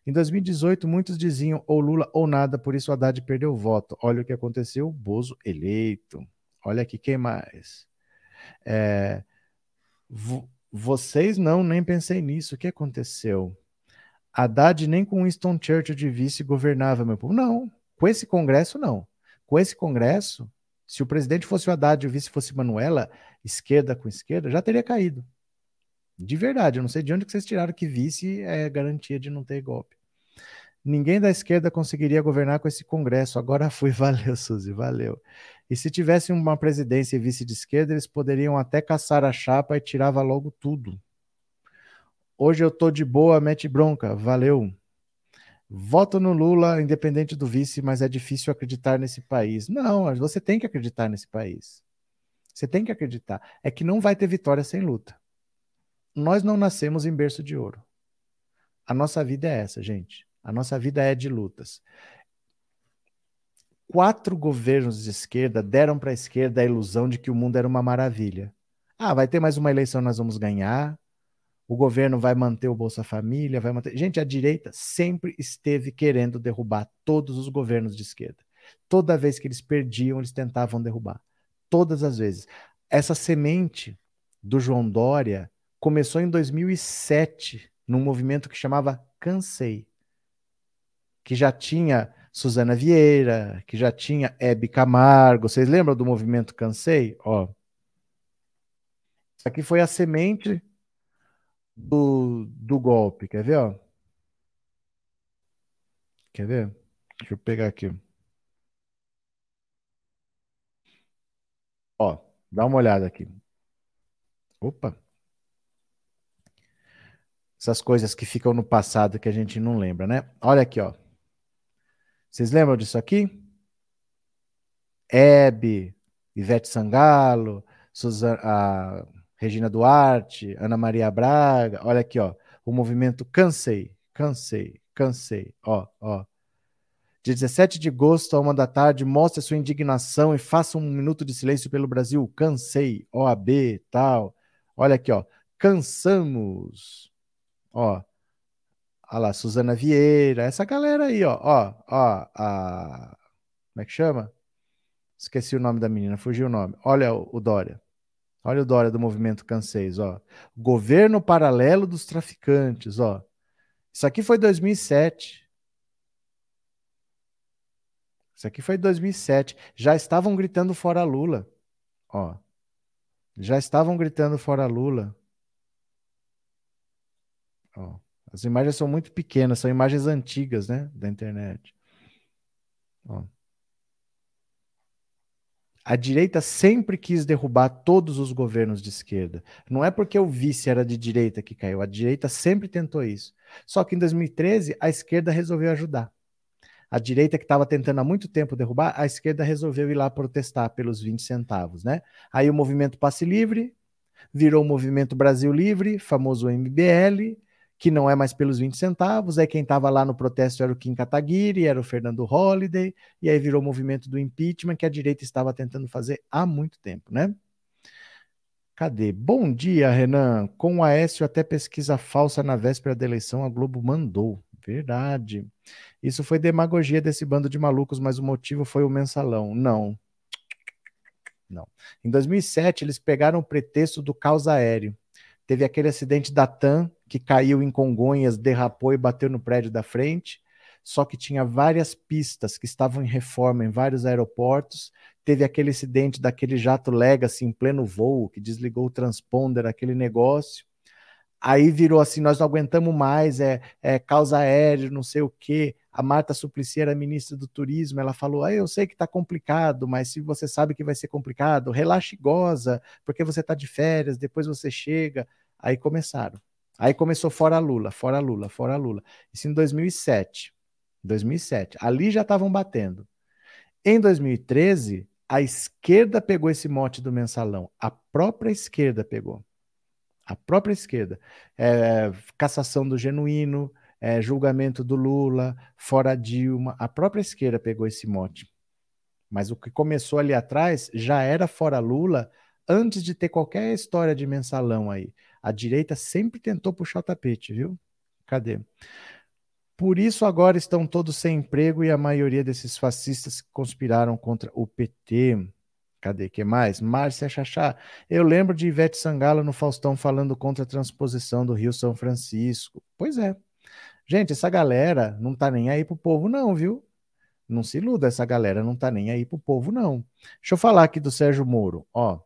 Em 2018, muitos diziam ou Lula ou nada, por isso Haddad perdeu o voto. Olha o que aconteceu, Bozo eleito. Olha aqui, quem mais? É, vocês não, nem pensei nisso. O que aconteceu? Haddad nem com Winston Churchill de vice governava, meu povo. Não, com esse Congresso, não. Com esse Congresso, se o presidente fosse o Haddad e o vice fosse Manuela, esquerda com esquerda, já teria caído. De verdade, eu não sei de onde que vocês tiraram que vice é garantia de não ter golpe. Ninguém da esquerda conseguiria governar com esse Congresso. Agora fui, valeu, Suzy, valeu. E se tivesse uma presidência e vice de esquerda, eles poderiam até caçar a chapa e tirava logo tudo. Hoje eu tô de boa, mete bronca, valeu. Voto no Lula, independente do vice, mas é difícil acreditar nesse país. Não, você tem que acreditar nesse país. Você tem que acreditar. É que não vai ter vitória sem luta nós não nascemos em berço de ouro. A nossa vida é essa, gente. A nossa vida é de lutas. Quatro governos de esquerda deram para a esquerda a ilusão de que o mundo era uma maravilha. Ah, vai ter mais uma eleição, nós vamos ganhar. O governo vai manter o Bolsa Família, vai manter. Gente, a direita sempre esteve querendo derrubar todos os governos de esquerda. Toda vez que eles perdiam, eles tentavam derrubar. Todas as vezes. Essa semente do João Dória começou em 2007, num movimento que chamava Cansei, que já tinha Suzana Vieira, que já tinha Hebe Camargo. Vocês lembram do movimento Cansei? Ó. Isso aqui foi a semente do, do golpe. Quer ver? Ó? Quer ver? Deixa eu pegar aqui. Ó, dá uma olhada aqui. Opa. Essas coisas que ficam no passado que a gente não lembra, né? Olha aqui, ó. Vocês lembram disso aqui? Hebe, Ivete Sangalo, Suzana, Regina Duarte, Ana Maria Braga. Olha aqui, ó. O movimento Cansei, Cansei, Cansei. Ó, ó. De 17 de agosto a uma da tarde, mostre sua indignação e faça um minuto de silêncio pelo Brasil. Cansei, OAB, tal. Olha aqui, ó. Cansamos. Ó. Olha lá, Suzana Vieira, essa galera aí, ó. Ó, ó, a. Como é que chama? Esqueci o nome da menina, fugiu o nome. Olha o, o Dória. Olha o Dória do movimento Canseis, ó. Governo paralelo dos traficantes, ó. Isso aqui foi 2007. Isso aqui foi 2007. Já estavam gritando fora Lula. Ó. Já estavam gritando fora Lula. Ó. As imagens são muito pequenas, são imagens antigas, né, da internet. Ó. A direita sempre quis derrubar todos os governos de esquerda. Não é porque o vice era de direita que caiu, a direita sempre tentou isso. Só que em 2013 a esquerda resolveu ajudar. A direita que estava tentando há muito tempo derrubar, a esquerda resolveu ir lá protestar pelos 20 centavos, né? Aí o movimento Passe Livre virou o movimento Brasil Livre, famoso MBL, que não é mais pelos 20 centavos, aí quem estava lá no protesto era o Kim Kataguiri, era o Fernando Holliday, e aí virou o movimento do impeachment que a direita estava tentando fazer há muito tempo, né? Cadê? Bom dia, Renan. Com o Aécio até pesquisa falsa na véspera da eleição, a Globo mandou. Verdade. Isso foi demagogia desse bando de malucos, mas o motivo foi o mensalão. Não. Não. Em 2007, eles pegaram o pretexto do caos aéreo. Teve aquele acidente da TAM que caiu em Congonhas, derrapou e bateu no prédio da frente. Só que tinha várias pistas que estavam em reforma em vários aeroportos. Teve aquele acidente daquele jato Legacy em pleno voo, que desligou o transponder, aquele negócio. Aí virou assim: nós não aguentamos mais, é, é causa aérea, não sei o quê. A Marta Suplicy era ministra do Turismo, ela falou: ah, eu sei que está complicado, mas se você sabe que vai ser complicado, relaxe e goza, porque você está de férias, depois você chega. Aí começaram. Aí começou fora Lula, fora Lula, fora Lula. Isso em 2007. 2007. Ali já estavam batendo. Em 2013, a esquerda pegou esse mote do mensalão. A própria esquerda pegou. A própria esquerda. É, cassação do genuíno, é, julgamento do Lula, fora Dilma. A própria esquerda pegou esse mote. Mas o que começou ali atrás já era fora Lula antes de ter qualquer história de mensalão aí. A direita sempre tentou puxar o tapete, viu? Cadê? Por isso agora estão todos sem emprego e a maioria desses fascistas conspiraram contra o PT. Cadê? que mais? Márcia Chachá. Eu lembro de Ivete Sangalo no Faustão falando contra a transposição do Rio São Francisco. Pois é. Gente, essa galera não tá nem aí pro povo não, viu? Não se iluda, essa galera não tá nem aí pro povo não. Deixa eu falar aqui do Sérgio Moro, ó.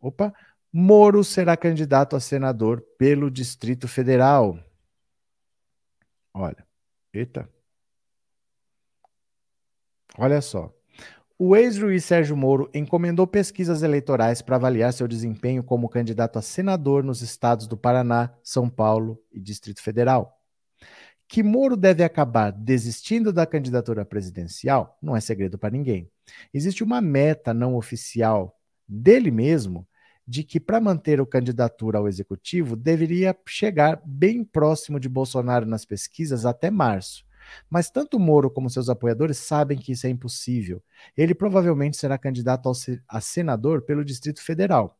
Opa, Moro será candidato a senador pelo Distrito Federal. Olha, eita. Olha só. O ex-juiz Sérgio Moro encomendou pesquisas eleitorais para avaliar seu desempenho como candidato a senador nos estados do Paraná, São Paulo e Distrito Federal. Que Moro deve acabar desistindo da candidatura presidencial não é segredo para ninguém. Existe uma meta não oficial dele mesmo de que, para manter o candidatura ao executivo, deveria chegar bem próximo de Bolsonaro nas pesquisas até março. Mas tanto Moro como seus apoiadores sabem que isso é impossível. Ele provavelmente será candidato a senador pelo Distrito Federal,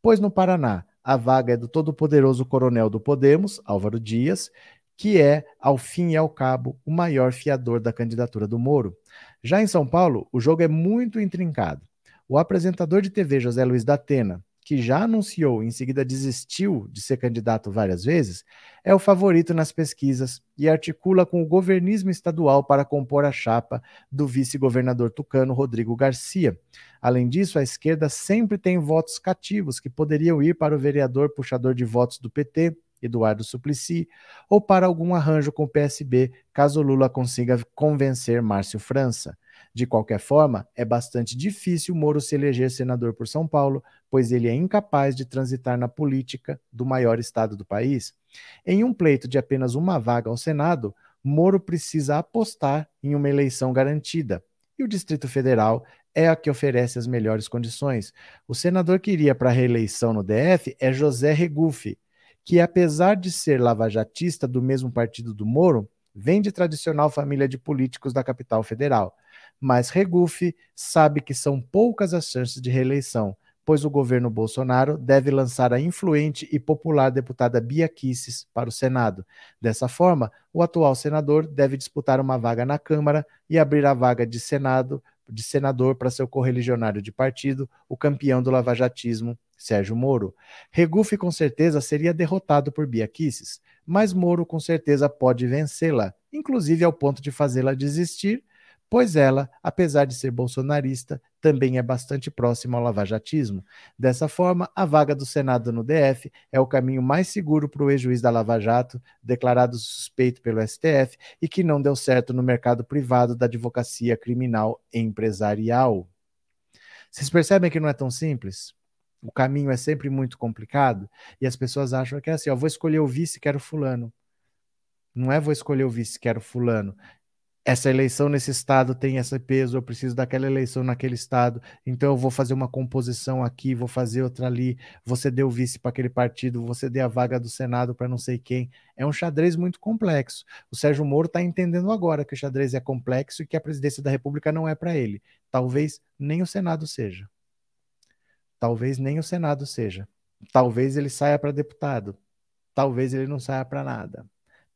pois no Paraná a vaga é do todo-poderoso coronel do Podemos, Álvaro Dias, que é, ao fim e ao cabo, o maior fiador da candidatura do Moro. Já em São Paulo, o jogo é muito intrincado. O apresentador de TV José Luiz da Atena, que já anunciou em seguida desistiu de ser candidato várias vezes, é o favorito nas pesquisas e articula com o governismo estadual para compor a chapa do vice-governador tucano Rodrigo Garcia. Além disso, a esquerda sempre tem votos cativos que poderiam ir para o vereador puxador de votos do PT, Eduardo Suplicy, ou para algum arranjo com o PSB, caso Lula consiga convencer Márcio França. De qualquer forma, é bastante difícil Moro se eleger senador por São Paulo, pois ele é incapaz de transitar na política do maior estado do país. Em um pleito de apenas uma vaga ao Senado, Moro precisa apostar em uma eleição garantida. E o Distrito Federal é a que oferece as melhores condições. O senador que iria para a reeleição no DF é José Regufe, que, apesar de ser lavajatista do mesmo partido do Moro, vem de tradicional família de políticos da capital federal mas Regufe sabe que são poucas as chances de reeleição, pois o governo Bolsonaro deve lançar a influente e popular deputada Bia Kicis para o Senado. Dessa forma, o atual senador deve disputar uma vaga na Câmara e abrir a vaga de Senado de senador para seu correligionário de partido, o campeão do lavajatismo, Sérgio Moro. Regufe com certeza seria derrotado por Bia Kicis, mas Moro com certeza pode vencê-la, inclusive ao ponto de fazê-la desistir pois ela, apesar de ser bolsonarista, também é bastante próxima ao lavajatismo. Dessa forma, a vaga do Senado no DF é o caminho mais seguro para o ex-juiz da Lava Jato, declarado suspeito pelo STF e que não deu certo no mercado privado da advocacia criminal empresarial. Vocês percebem que não é tão simples? O caminho é sempre muito complicado e as pessoas acham que é assim: ó, vou escolher o vice, quero fulano. Não é vou escolher o vice, quero fulano essa eleição nesse estado tem esse peso, eu preciso daquela eleição naquele estado, então eu vou fazer uma composição aqui, vou fazer outra ali, você deu vice para aquele partido, você deu a vaga do Senado para não sei quem. É um xadrez muito complexo. O Sérgio Moro está entendendo agora que o xadrez é complexo e que a presidência da República não é para ele. Talvez nem o Senado seja. Talvez nem o Senado seja. Talvez ele saia para deputado. Talvez ele não saia para nada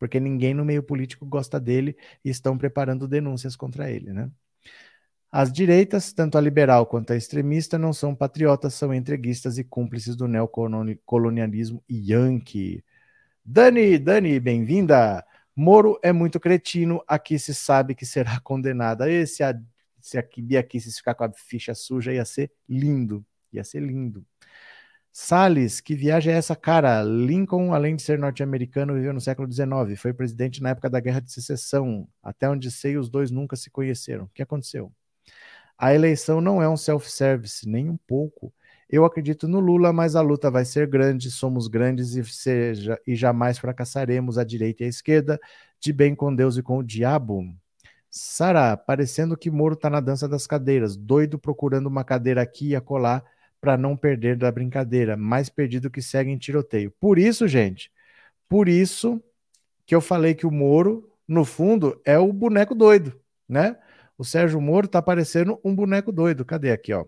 porque ninguém no meio político gosta dele e estão preparando denúncias contra ele, né? As direitas, tanto a liberal quanto a extremista, não são patriotas, são entreguistas e cúmplices do neocolonialismo yankee. Dani, Dani, bem-vinda. Moro é muito cretino, aqui se sabe que será condenada. Esse, se aqui Bia se ficar com a ficha suja ia ser lindo, ia ser lindo. Salles, que viagem é essa, cara? Lincoln, além de ser norte-americano, viveu no século XIX. Foi presidente na época da Guerra de Secessão. Até onde sei, os dois nunca se conheceram. O que aconteceu? A eleição não é um self-service, nem um pouco. Eu acredito no Lula, mas a luta vai ser grande, somos grandes e, seja, e jamais fracassaremos a direita e a esquerda, de bem com Deus e com o diabo. Sara, parecendo que Moro tá na dança das cadeiras, doido procurando uma cadeira aqui e acolá para não perder da brincadeira, mais perdido que segue em tiroteio. Por isso, gente, por isso que eu falei que o Moro, no fundo, é o boneco doido, né? O Sérgio Moro tá parecendo um boneco doido. Cadê aqui, ó?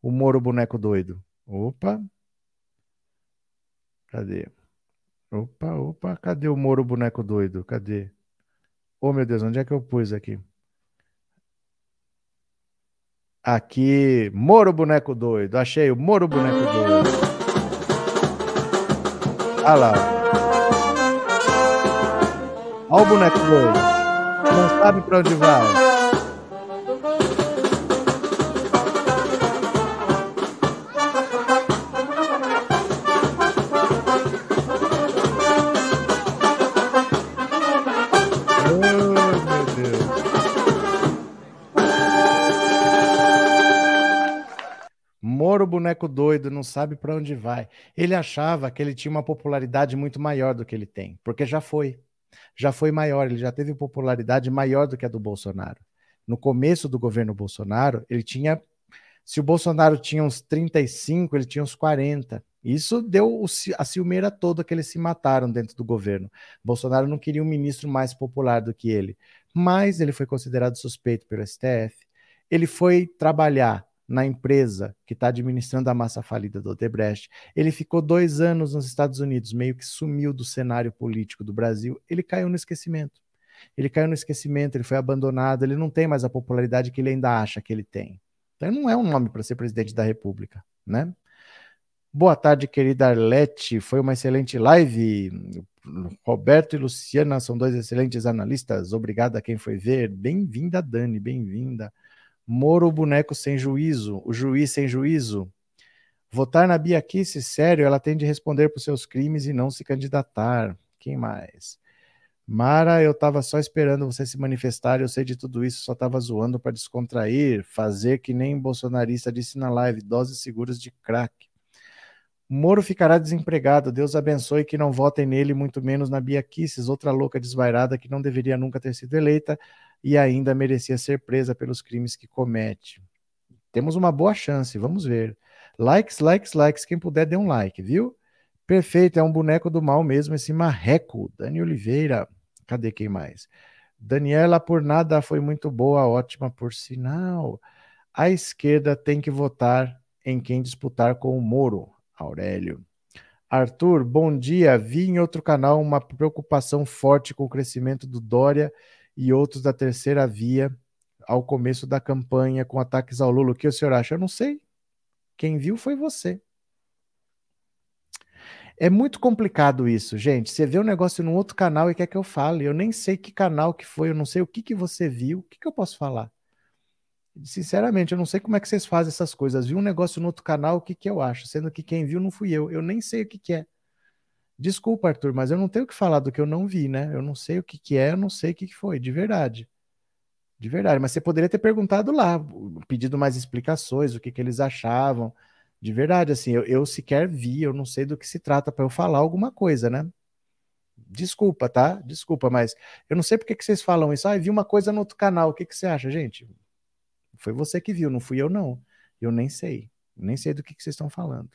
O Moro boneco doido. Opa. Cadê? Opa, opa, cadê o Moro boneco doido? Cadê? Oh, meu Deus, onde é que eu pus aqui? Aqui, Moro Boneco Doido. Achei o Moro Boneco Doido. Olha lá. Olha o boneco doido. Não sabe para onde vai. Boneco doido, não sabe para onde vai. Ele achava que ele tinha uma popularidade muito maior do que ele tem, porque já foi. Já foi maior, ele já teve popularidade maior do que a do Bolsonaro. No começo do governo Bolsonaro, ele tinha Se o Bolsonaro tinha uns 35, ele tinha uns 40. Isso deu a ciumeira toda que eles se mataram dentro do governo. Bolsonaro não queria um ministro mais popular do que ele, mas ele foi considerado suspeito pelo STF. Ele foi trabalhar na empresa que está administrando a massa falida do Odebrecht. Ele ficou dois anos nos Estados Unidos, meio que sumiu do cenário político do Brasil. Ele caiu no esquecimento. Ele caiu no esquecimento, ele foi abandonado, ele não tem mais a popularidade que ele ainda acha que ele tem. Então, ele não é um nome para ser presidente da República, né? Boa tarde, querida Arlete. Foi uma excelente live. Roberto e Luciana são dois excelentes analistas. Obrigado a quem foi ver. Bem-vinda, Dani, bem-vinda. Moro, o boneco sem juízo, o juiz sem juízo. Votar na Bia Kicis, sério, ela tem de responder por seus crimes e não se candidatar. Quem mais? Mara, eu tava só esperando você se manifestar, eu sei de tudo isso, só tava zoando para descontrair, fazer que nem bolsonarista disse na live, doses seguras de crack. Moro ficará desempregado, Deus abençoe que não votem nele, muito menos na Bia Kicis, outra louca desvairada que não deveria nunca ter sido eleita e ainda merecia ser presa pelos crimes que comete. Temos uma boa chance, vamos ver. Likes, likes, likes. Quem puder, dê um like, viu? Perfeito, é um boneco do mal mesmo, esse marreco. Dani Oliveira. Cadê quem mais? Daniela, por nada, foi muito boa, ótima por sinal. A esquerda tem que votar em quem disputar com o Moro. Aurélio. Arthur, bom dia. Vi em outro canal uma preocupação forte com o crescimento do Dória e outros da terceira via ao começo da campanha com ataques ao Lula. O que o senhor acha? Eu não sei. Quem viu foi você. É muito complicado isso, gente. Você vê um negócio num outro canal e quer que eu fale. Eu nem sei que canal que foi, eu não sei o que, que você viu. O que, que eu posso falar? Sinceramente, eu não sei como é que vocês fazem essas coisas. Vi um negócio no outro canal, o que, que eu acho? Sendo que quem viu não fui eu. Eu nem sei o que, que é. Desculpa, Arthur, mas eu não tenho o que falar do que eu não vi, né? Eu não sei o que, que é, eu não sei o que, que foi, de verdade. De verdade. Mas você poderia ter perguntado lá, pedido mais explicações, o que, que eles achavam. De verdade, assim, eu, eu sequer vi, eu não sei do que se trata para eu falar alguma coisa, né? Desculpa, tá? Desculpa, mas eu não sei por que, que vocês falam isso. Ah, vi uma coisa no outro canal, o que, que você acha, gente? Foi você que viu, não fui eu, não. Eu nem sei. Nem sei do que, que vocês estão falando.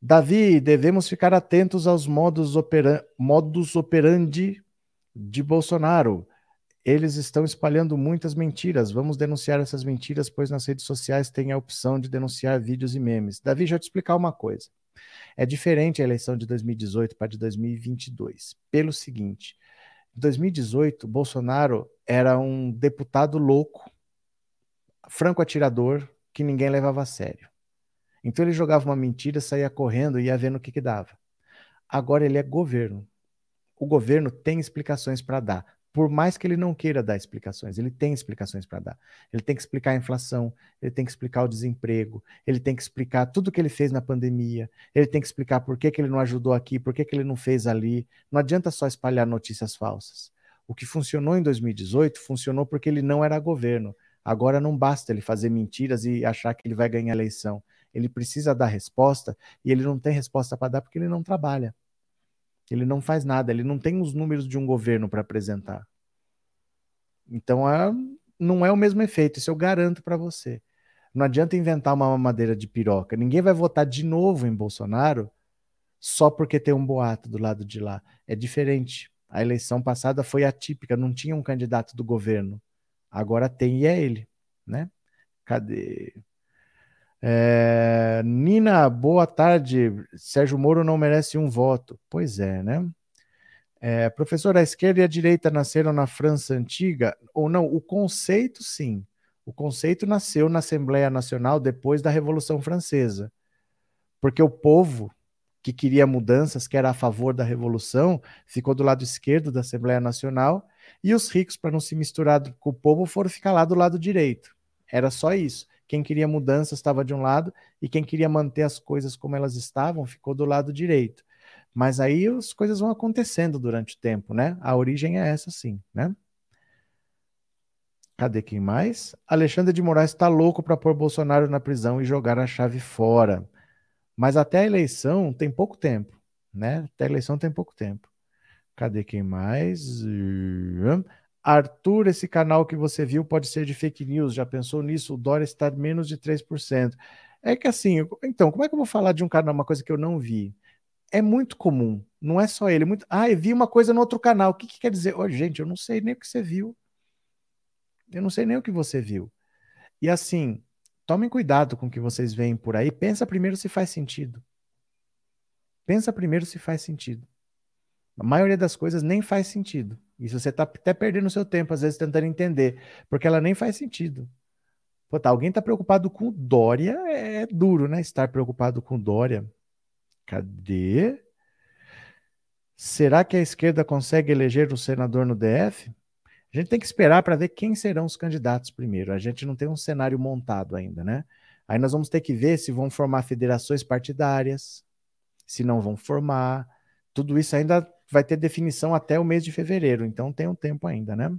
Davi, devemos ficar atentos aos opera modus operandi de Bolsonaro. Eles estão espalhando muitas mentiras. Vamos denunciar essas mentiras, pois nas redes sociais tem a opção de denunciar vídeos e memes. Davi, deixa eu te explicar uma coisa. É diferente a eleição de 2018 para de 2022. Pelo seguinte: em 2018, Bolsonaro era um deputado louco, franco atirador, que ninguém levava a sério. Então ele jogava uma mentira, saía correndo e ia vendo o que, que dava. Agora ele é governo. O governo tem explicações para dar. Por mais que ele não queira dar explicações, ele tem explicações para dar. Ele tem que explicar a inflação, ele tem que explicar o desemprego, ele tem que explicar tudo que ele fez na pandemia, ele tem que explicar por que, que ele não ajudou aqui, por que, que ele não fez ali. Não adianta só espalhar notícias falsas. O que funcionou em 2018 funcionou porque ele não era governo. Agora não basta ele fazer mentiras e achar que ele vai ganhar a eleição ele precisa dar resposta e ele não tem resposta para dar porque ele não trabalha. Ele não faz nada, ele não tem os números de um governo para apresentar. Então é, não é o mesmo efeito, isso eu garanto para você. Não adianta inventar uma mamadeira de piroca. Ninguém vai votar de novo em Bolsonaro só porque tem um boato do lado de lá. É diferente. A eleição passada foi atípica, não tinha um candidato do governo. Agora tem e é ele, né? Cadê? É, Nina, boa tarde. Sérgio Moro não merece um voto. Pois é, né? É, professor, a esquerda e a direita nasceram na França antiga? Ou não? O conceito, sim. O conceito nasceu na Assembleia Nacional depois da Revolução Francesa. Porque o povo que queria mudanças, que era a favor da Revolução, ficou do lado esquerdo da Assembleia Nacional, e os ricos, para não se misturar com o povo, foram ficar lá do lado direito. Era só isso. Quem queria mudanças estava de um lado e quem queria manter as coisas como elas estavam ficou do lado direito. Mas aí as coisas vão acontecendo durante o tempo, né? A origem é essa, sim, né? Cadê quem mais? Alexandre de Moraes está louco para pôr Bolsonaro na prisão e jogar a chave fora. Mas até a eleição tem pouco tempo, né? Até a eleição tem pouco tempo. Cadê quem mais? Arthur, esse canal que você viu pode ser de fake news. Já pensou nisso? O Dória está menos de 3%. É que assim, então, como é que eu vou falar de um canal, uma coisa que eu não vi? É muito comum, não é só ele. É muito... Ah, eu vi uma coisa no outro canal. O que, que quer dizer? Oh, gente, eu não sei nem o que você viu. Eu não sei nem o que você viu. E assim, tomem cuidado com o que vocês veem por aí. Pensa primeiro se faz sentido. Pensa primeiro se faz sentido. A maioria das coisas nem faz sentido. E você está até perdendo seu tempo, às vezes, tentando entender, porque ela nem faz sentido. Pô, tá, alguém está preocupado com Dória, é duro, né? Estar preocupado com Dória. Cadê? Será que a esquerda consegue eleger o senador no DF? A gente tem que esperar para ver quem serão os candidatos primeiro. A gente não tem um cenário montado ainda, né? Aí nós vamos ter que ver se vão formar federações partidárias, se não vão formar. Tudo isso ainda vai ter definição até o mês de fevereiro, então tem um tempo ainda, né?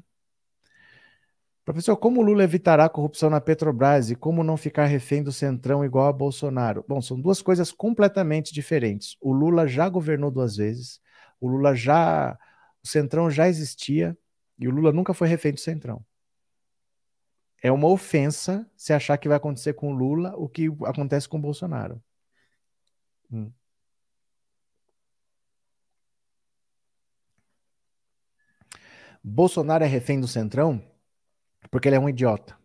Professor, como Lula evitará a corrupção na Petrobras e como não ficar refém do Centrão igual a Bolsonaro? Bom, são duas coisas completamente diferentes. O Lula já governou duas vezes, o Lula já. O Centrão já existia e o Lula nunca foi refém do Centrão. É uma ofensa se achar que vai acontecer com o Lula o que acontece com o Bolsonaro. Hum. Bolsonaro é refém do Centrão porque ele é um idiota.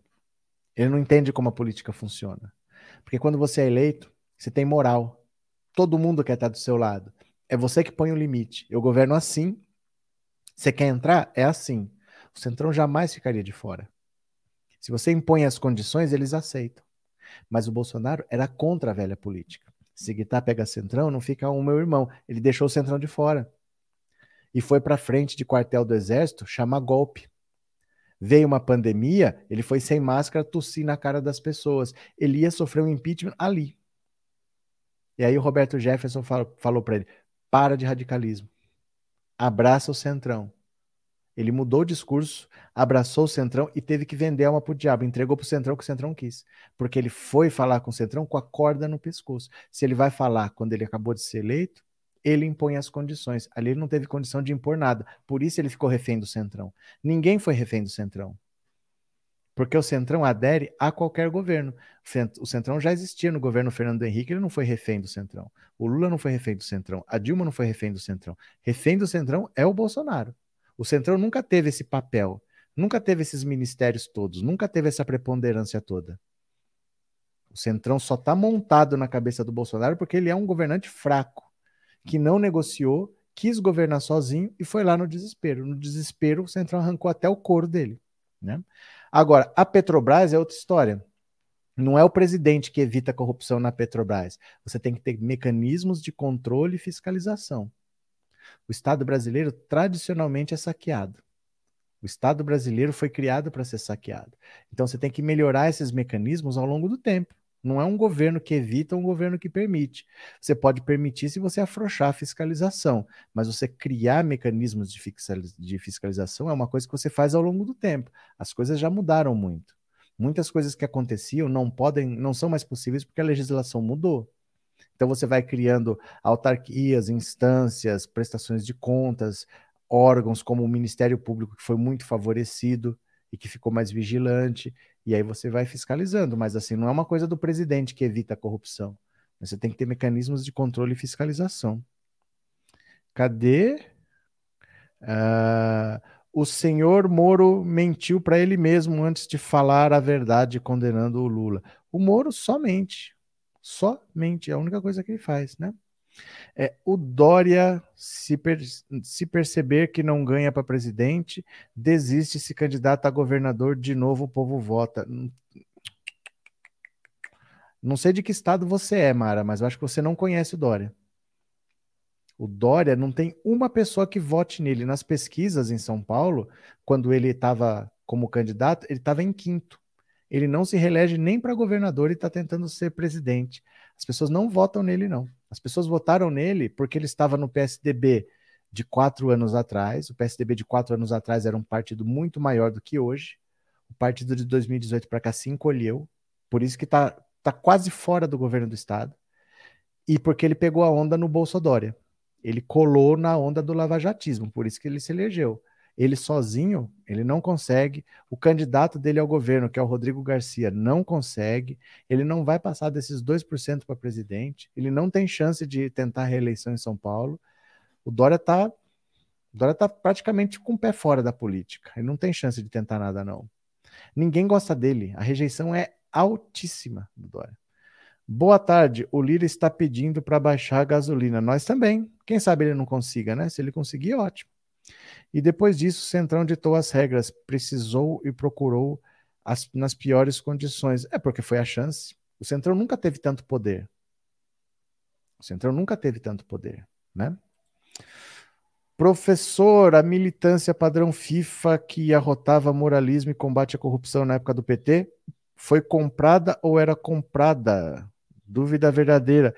Ele não entende como a política funciona. Porque quando você é eleito, você tem moral. Todo mundo quer estar do seu lado. É você que põe o limite. Eu governo assim. Você quer entrar? É assim. O Centrão jamais ficaria de fora. Se você impõe as condições, eles aceitam. Mas o Bolsonaro era contra a velha política. Se Guitar pega Centrão, não fica um meu irmão. Ele deixou o Centrão de fora e foi para frente de quartel do exército chamar golpe. Veio uma pandemia, ele foi sem máscara tossir na cara das pessoas. Ele ia sofrer um impeachment ali. E aí o Roberto Jefferson falou, falou para ele: para de radicalismo. Abraça o centrão. Ele mudou o discurso, abraçou o Centrão e teve que vender a alma pro diabo. Entregou pro Centrão o que o Centrão quis. Porque ele foi falar com o Centrão com a corda no pescoço. Se ele vai falar quando ele acabou de ser eleito, ele impõe as condições. Ali ele não teve condição de impor nada. Por isso ele ficou refém do Centrão. Ninguém foi refém do Centrão. Porque o Centrão adere a qualquer governo. O Centrão já existia no governo Fernando Henrique, ele não foi refém do Centrão. O Lula não foi refém do Centrão. A Dilma não foi refém do Centrão. Refém do Centrão é o Bolsonaro. O Centrão nunca teve esse papel, nunca teve esses ministérios todos, nunca teve essa preponderância toda. O Centrão só está montado na cabeça do Bolsonaro porque ele é um governante fraco que não negociou, quis governar sozinho e foi lá no desespero. No desespero, o Centrão arrancou até o couro dele. Né? Agora, a Petrobras é outra história. Não é o presidente que evita a corrupção na Petrobras. Você tem que ter mecanismos de controle e fiscalização. O Estado brasileiro tradicionalmente é saqueado. O Estado brasileiro foi criado para ser saqueado. Então você tem que melhorar esses mecanismos ao longo do tempo. Não é um governo que evita, é um governo que permite. Você pode permitir se você afrouxar a fiscalização, mas você criar mecanismos de fiscalização é uma coisa que você faz ao longo do tempo. As coisas já mudaram muito. Muitas coisas que aconteciam não podem, não são mais possíveis porque a legislação mudou. Então você vai criando autarquias, instâncias, prestações de contas, órgãos como o Ministério Público que foi muito favorecido e que ficou mais vigilante. E aí você vai fiscalizando, mas assim, não é uma coisa do presidente que evita a corrupção. Você tem que ter mecanismos de controle e fiscalização. Cadê? Uh, o senhor Moro mentiu para ele mesmo antes de falar a verdade condenando o Lula. O Moro só mente. Só mente. É a única coisa que ele faz, né? É, o Dória, se, per se perceber que não ganha para presidente, desiste, se candidata a governador, de novo o povo vota. Não sei de que estado você é, Mara, mas eu acho que você não conhece o Dória. O Dória não tem uma pessoa que vote nele. Nas pesquisas em São Paulo, quando ele estava como candidato, ele estava em quinto. Ele não se reelege nem para governador e está tentando ser presidente. As pessoas não votam nele, não. As pessoas votaram nele porque ele estava no PSDB de quatro anos atrás. O PSDB de quatro anos atrás era um partido muito maior do que hoje. O partido de 2018 para cá se encolheu. Por isso que está tá quase fora do governo do Estado. E porque ele pegou a onda no Bolsonaro. Ele colou na onda do lavajatismo, por isso que ele se elegeu. Ele sozinho, ele não consegue. O candidato dele ao governo, que é o Rodrigo Garcia, não consegue. Ele não vai passar desses 2% para presidente. Ele não tem chance de tentar reeleição em São Paulo. O Dória está Dória tá praticamente com o pé fora da política. Ele não tem chance de tentar nada, não. Ninguém gosta dele. A rejeição é altíssima do Dória. Boa tarde. O Lira está pedindo para baixar a gasolina. Nós também. Quem sabe ele não consiga, né? Se ele conseguir, ótimo. E depois disso, o Centrão ditou as regras, precisou e procurou as, nas piores condições. É porque foi a chance. O Centrão nunca teve tanto poder. O Centrão nunca teve tanto poder, né? Professor, a militância padrão FIFA que arrotava moralismo e combate à corrupção na época do PT foi comprada ou era comprada? Dúvida verdadeira.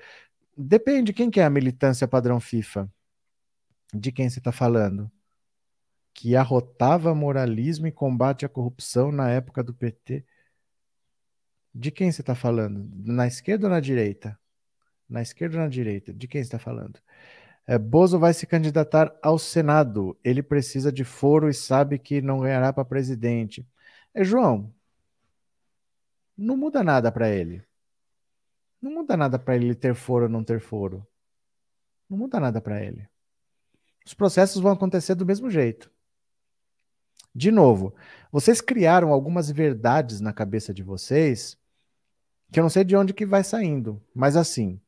Depende, quem que é a militância padrão FIFA? De quem você está falando? Que arrotava moralismo e combate à corrupção na época do PT. De quem você está falando? Na esquerda ou na direita? Na esquerda ou na direita? De quem você está falando? É, Bozo vai se candidatar ao Senado. Ele precisa de foro e sabe que não ganhará para presidente. É, João, não muda nada para ele. Não muda nada para ele ter foro ou não ter foro. Não muda nada para ele. Os processos vão acontecer do mesmo jeito. De novo, vocês criaram algumas verdades na cabeça de vocês que eu não sei de onde que vai saindo, mas assim,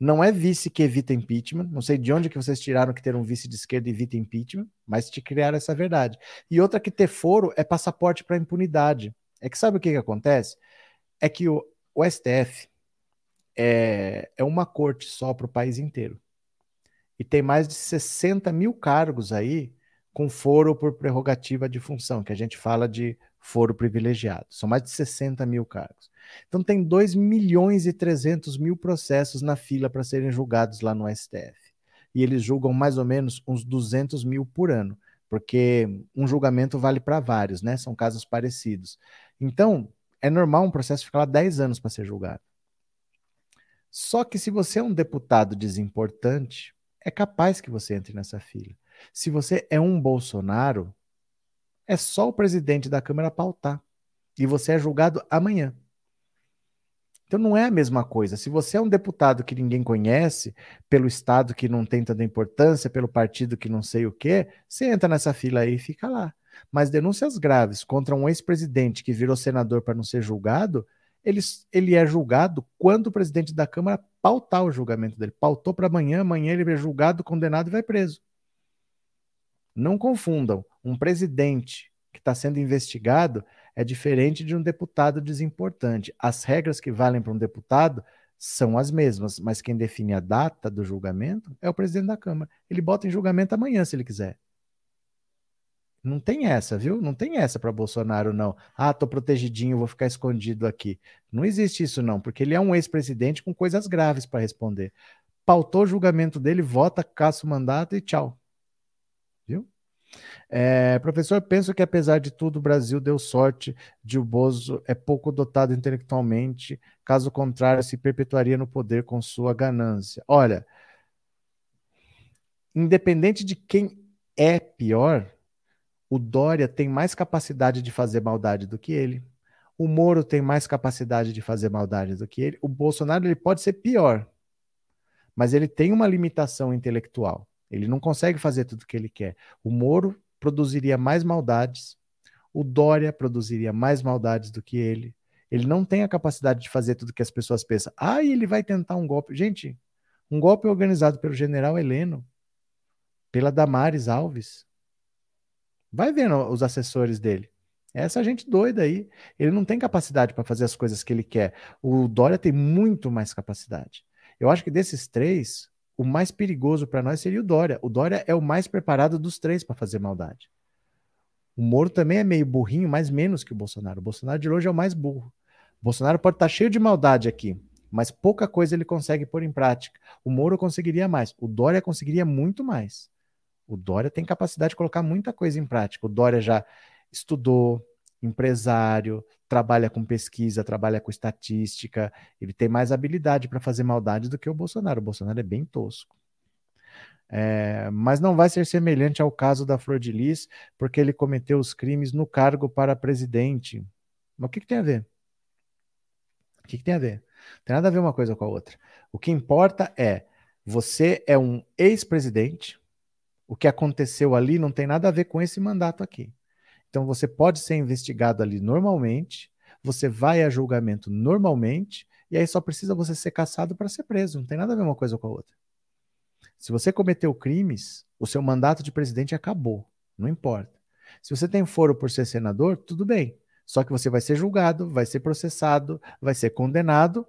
não é vice que evita impeachment. Não sei de onde que vocês tiraram que ter um vice de esquerda evita impeachment, mas te criaram essa verdade. E outra que ter foro é passaporte para impunidade. É que sabe o que, que acontece? É que o, o STF é, é uma corte só para o país inteiro. E tem mais de 60 mil cargos aí com foro por prerrogativa de função, que a gente fala de foro privilegiado. São mais de 60 mil cargos. Então tem 2 milhões e 300 mil processos na fila para serem julgados lá no STF. E eles julgam mais ou menos uns 200 mil por ano, porque um julgamento vale para vários, né? São casos parecidos. Então, é normal um processo ficar lá 10 anos para ser julgado. Só que se você é um deputado desimportante, é capaz que você entre nessa fila. Se você é um Bolsonaro, é só o presidente da Câmara pautar. E você é julgado amanhã. Então não é a mesma coisa. Se você é um deputado que ninguém conhece, pelo estado que não tem tanta importância, pelo partido que não sei o quê, você entra nessa fila aí e fica lá. Mas denúncias graves contra um ex-presidente que virou senador para não ser julgado, ele, ele é julgado quando o presidente da Câmara pautar o julgamento dele. Pautou para amanhã, amanhã ele é julgado, condenado e vai preso. Não confundam. Um presidente que está sendo investigado é diferente de um deputado desimportante. As regras que valem para um deputado são as mesmas, mas quem define a data do julgamento é o presidente da Câmara. Ele bota em julgamento amanhã, se ele quiser. Não tem essa, viu? Não tem essa para Bolsonaro, não. Ah, tô protegidinho, vou ficar escondido aqui. Não existe isso, não, porque ele é um ex-presidente com coisas graves para responder. Pautou o julgamento dele, vota, caça o mandato e tchau. É, professor, penso que apesar de tudo, o Brasil deu sorte de o Bozo é pouco dotado intelectualmente, caso contrário, se perpetuaria no poder com sua ganância. Olha, independente de quem é pior, o Dória tem mais capacidade de fazer maldade do que ele. O Moro tem mais capacidade de fazer maldade do que ele. O Bolsonaro ele pode ser pior, mas ele tem uma limitação intelectual. Ele não consegue fazer tudo o que ele quer. O Moro produziria mais maldades, o Dória produziria mais maldades do que ele. Ele não tem a capacidade de fazer tudo que as pessoas pensam. Ah, ele vai tentar um golpe. Gente, um golpe organizado pelo general Heleno, pela Damares Alves. Vai vendo os assessores dele. Essa gente doida aí. Ele não tem capacidade para fazer as coisas que ele quer. O Dória tem muito mais capacidade. Eu acho que desses três, o mais perigoso para nós seria o Dória. O Dória é o mais preparado dos três para fazer maldade. O Moro também é meio burrinho, mas menos que o Bolsonaro. O Bolsonaro de hoje é o mais burro. O Bolsonaro pode estar tá cheio de maldade aqui, mas pouca coisa ele consegue pôr em prática. O Moro conseguiria mais. O Dória conseguiria muito mais. O Dória tem capacidade de colocar muita coisa em prática. O Dória já estudou, empresário, trabalha com pesquisa, trabalha com estatística, ele tem mais habilidade para fazer maldade do que o Bolsonaro. O Bolsonaro é bem tosco. É, mas não vai ser semelhante ao caso da Flor de Lis, porque ele cometeu os crimes no cargo para presidente. Mas o que, que tem a ver? O que, que tem a ver? Não tem nada a ver uma coisa com a outra. O que importa é você é um ex-presidente. O que aconteceu ali não tem nada a ver com esse mandato aqui. Então você pode ser investigado ali normalmente, você vai a julgamento normalmente, e aí só precisa você ser caçado para ser preso. Não tem nada a ver uma coisa com a outra. Se você cometeu crimes, o seu mandato de presidente acabou. Não importa. Se você tem foro por ser senador, tudo bem. Só que você vai ser julgado, vai ser processado, vai ser condenado,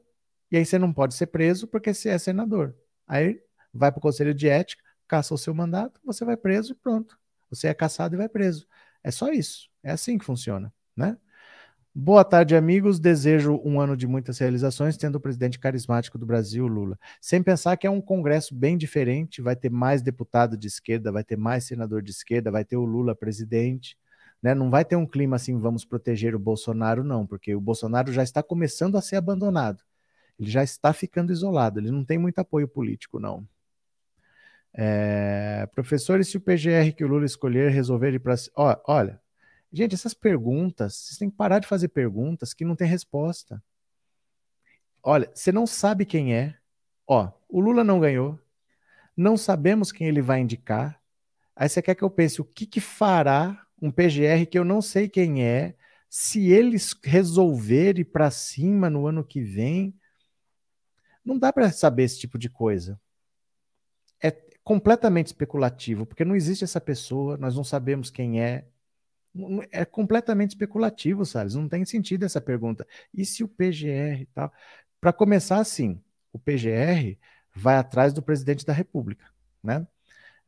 e aí você não pode ser preso porque você é senador. Aí vai para o conselho de ética, caça o seu mandato, você vai preso e pronto. Você é caçado e vai preso. É só isso. É assim que funciona, né? Boa tarde, amigos. Desejo um ano de muitas realizações, tendo o presidente carismático do Brasil, Lula. Sem pensar que é um congresso bem diferente, vai ter mais deputado de esquerda, vai ter mais senador de esquerda, vai ter o Lula presidente. Né? Não vai ter um clima assim, vamos proteger o Bolsonaro, não, porque o Bolsonaro já está começando a ser abandonado. Ele já está ficando isolado, ele não tem muito apoio político, não. É... Professores, se o PGR que o Lula escolher resolver ir para. Olha, Gente, essas perguntas, vocês têm que parar de fazer perguntas que não tem resposta. Olha, você não sabe quem é. Ó, o Lula não ganhou. Não sabemos quem ele vai indicar. Aí você quer que eu pense o que, que fará um PGR que eu não sei quem é, se eles resolverem para cima no ano que vem. Não dá para saber esse tipo de coisa. Completamente especulativo, porque não existe essa pessoa, nós não sabemos quem é, é completamente especulativo, Salles. Não tem sentido essa pergunta. E se o PGR e tal? Para começar, assim, o PGR vai atrás do presidente da República, né?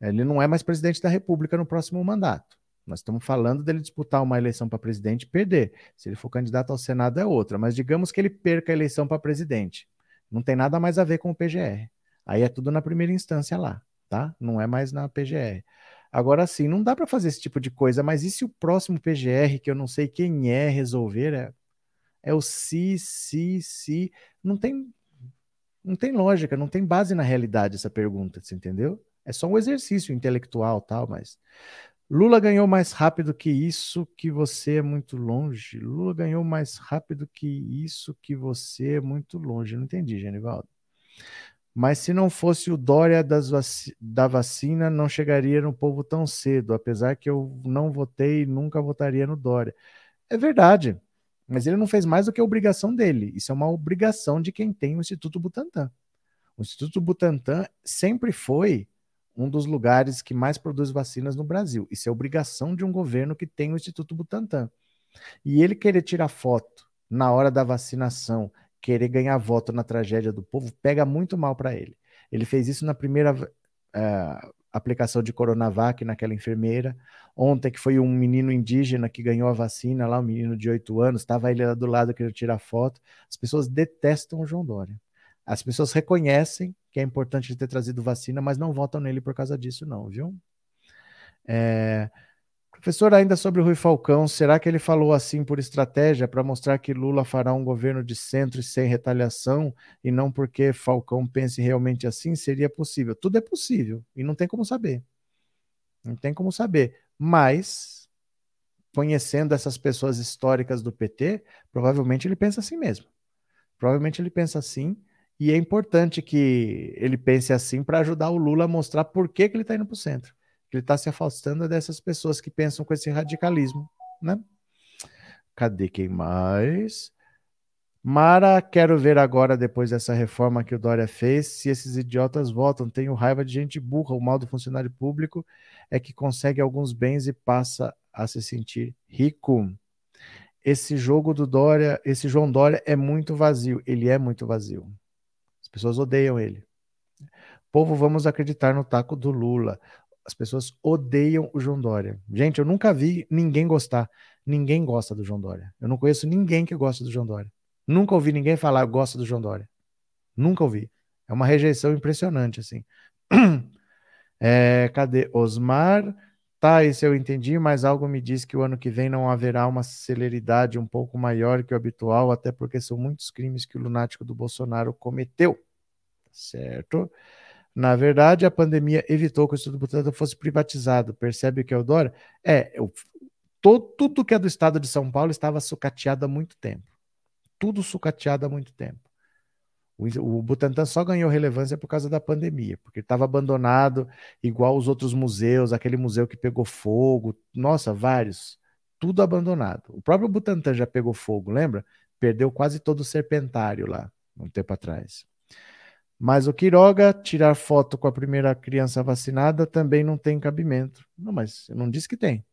Ele não é mais presidente da República no próximo mandato. Nós estamos falando dele disputar uma eleição para presidente e perder. Se ele for candidato ao Senado é outra, mas digamos que ele perca a eleição para presidente. Não tem nada mais a ver com o PGR. Aí é tudo na primeira instância lá, tá? Não é mais na PGR. Agora sim, não dá para fazer esse tipo de coisa, mas e se o próximo PGR, que eu não sei quem é, resolver? É, é o si, si, si. Não tem, não tem lógica, não tem base na realidade essa pergunta, você entendeu? É só um exercício intelectual, tal, mas Lula ganhou mais rápido que isso, que você é muito longe. Lula ganhou mais rápido que isso, que você é muito longe. Não entendi, Genivaldo. Mas se não fosse o Dória da vacina, não chegaria no povo tão cedo, apesar que eu não votei e nunca votaria no Dória. É verdade, mas ele não fez mais do que a obrigação dele. Isso é uma obrigação de quem tem o Instituto Butantan. O Instituto Butantan sempre foi um dos lugares que mais produz vacinas no Brasil. Isso é obrigação de um governo que tem o Instituto Butantan. E ele querer tirar foto na hora da vacinação querer ganhar voto na tragédia do povo pega muito mal para ele. Ele fez isso na primeira uh, aplicação de Coronavac naquela enfermeira. Ontem, que foi um menino indígena que ganhou a vacina lá, um menino de 8 anos, estava ele lá do lado querendo tirar foto. As pessoas detestam o João Dória. As pessoas reconhecem que é importante ter trazido vacina, mas não votam nele por causa disso, não, viu? É, Professor, ainda sobre o Rui Falcão, será que ele falou assim por estratégia para mostrar que Lula fará um governo de centro e sem retaliação e não porque Falcão pense realmente assim? Seria possível. Tudo é possível e não tem como saber. Não tem como saber. Mas, conhecendo essas pessoas históricas do PT, provavelmente ele pensa assim mesmo. Provavelmente ele pensa assim e é importante que ele pense assim para ajudar o Lula a mostrar por que, que ele está indo para o centro. Ele está se afastando dessas pessoas que pensam com esse radicalismo, né? Cadê quem mais? Mara, quero ver agora, depois dessa reforma que o Dória fez, se esses idiotas votam. Tenho raiva de gente burra. O mal do funcionário público é que consegue alguns bens e passa a se sentir rico. Esse jogo do Dória, esse João Dória é muito vazio. Ele é muito vazio. As pessoas odeiam ele. Povo, vamos acreditar no taco do Lula. As pessoas odeiam o João Dória. Gente, eu nunca vi ninguém gostar. Ninguém gosta do João Dória. Eu não conheço ninguém que gosta do João Dória. Nunca ouvi ninguém falar gosta do João Dória. Nunca ouvi. É uma rejeição impressionante, assim. É, cadê? Osmar. Tá, isso eu entendi, mas algo me diz que o ano que vem não haverá uma celeridade um pouco maior que o habitual, até porque são muitos crimes que o lunático do Bolsonaro cometeu. Certo? Na verdade, a pandemia evitou que o Instituto Butantan fosse privatizado. Percebe o que o Dória? É, eu, todo, tudo que é do estado de São Paulo estava sucateado há muito tempo. Tudo sucateado há muito tempo. O, o Butantan só ganhou relevância por causa da pandemia, porque estava abandonado, igual os outros museus, aquele museu que pegou fogo, nossa, vários, tudo abandonado. O próprio Butantan já pegou fogo, lembra? Perdeu quase todo o serpentário lá, um tempo atrás. Mas o Quiroga, tirar foto com a primeira criança vacinada também não tem cabimento. Não, mas eu não disse que tem.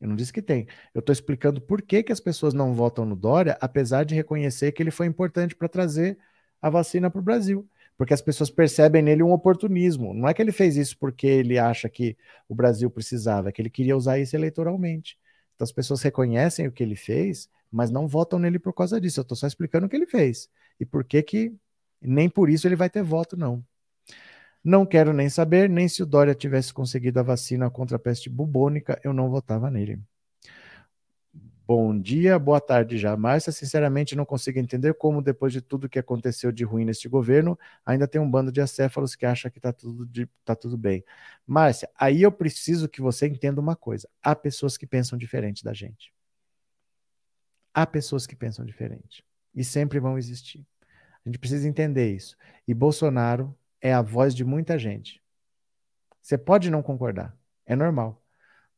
Eu não disse que tem. Eu estou explicando por que, que as pessoas não votam no Dória, apesar de reconhecer que ele foi importante para trazer a vacina para o Brasil. Porque as pessoas percebem nele um oportunismo. Não é que ele fez isso porque ele acha que o Brasil precisava, é que ele queria usar isso eleitoralmente. Então as pessoas reconhecem o que ele fez, mas não votam nele por causa disso. Eu estou só explicando o que ele fez. E por que que nem por isso ele vai ter voto, não. Não quero nem saber, nem se o Dória tivesse conseguido a vacina contra a peste bubônica, eu não votava nele. Bom dia, boa tarde já. Márcia, sinceramente não consigo entender como, depois de tudo que aconteceu de ruim neste governo, ainda tem um bando de acéfalos que acha que está tudo, tá tudo bem. Márcia, aí eu preciso que você entenda uma coisa: há pessoas que pensam diferente da gente. Há pessoas que pensam diferente. E sempre vão existir. A gente precisa entender isso. E Bolsonaro é a voz de muita gente. Você pode não concordar, é normal.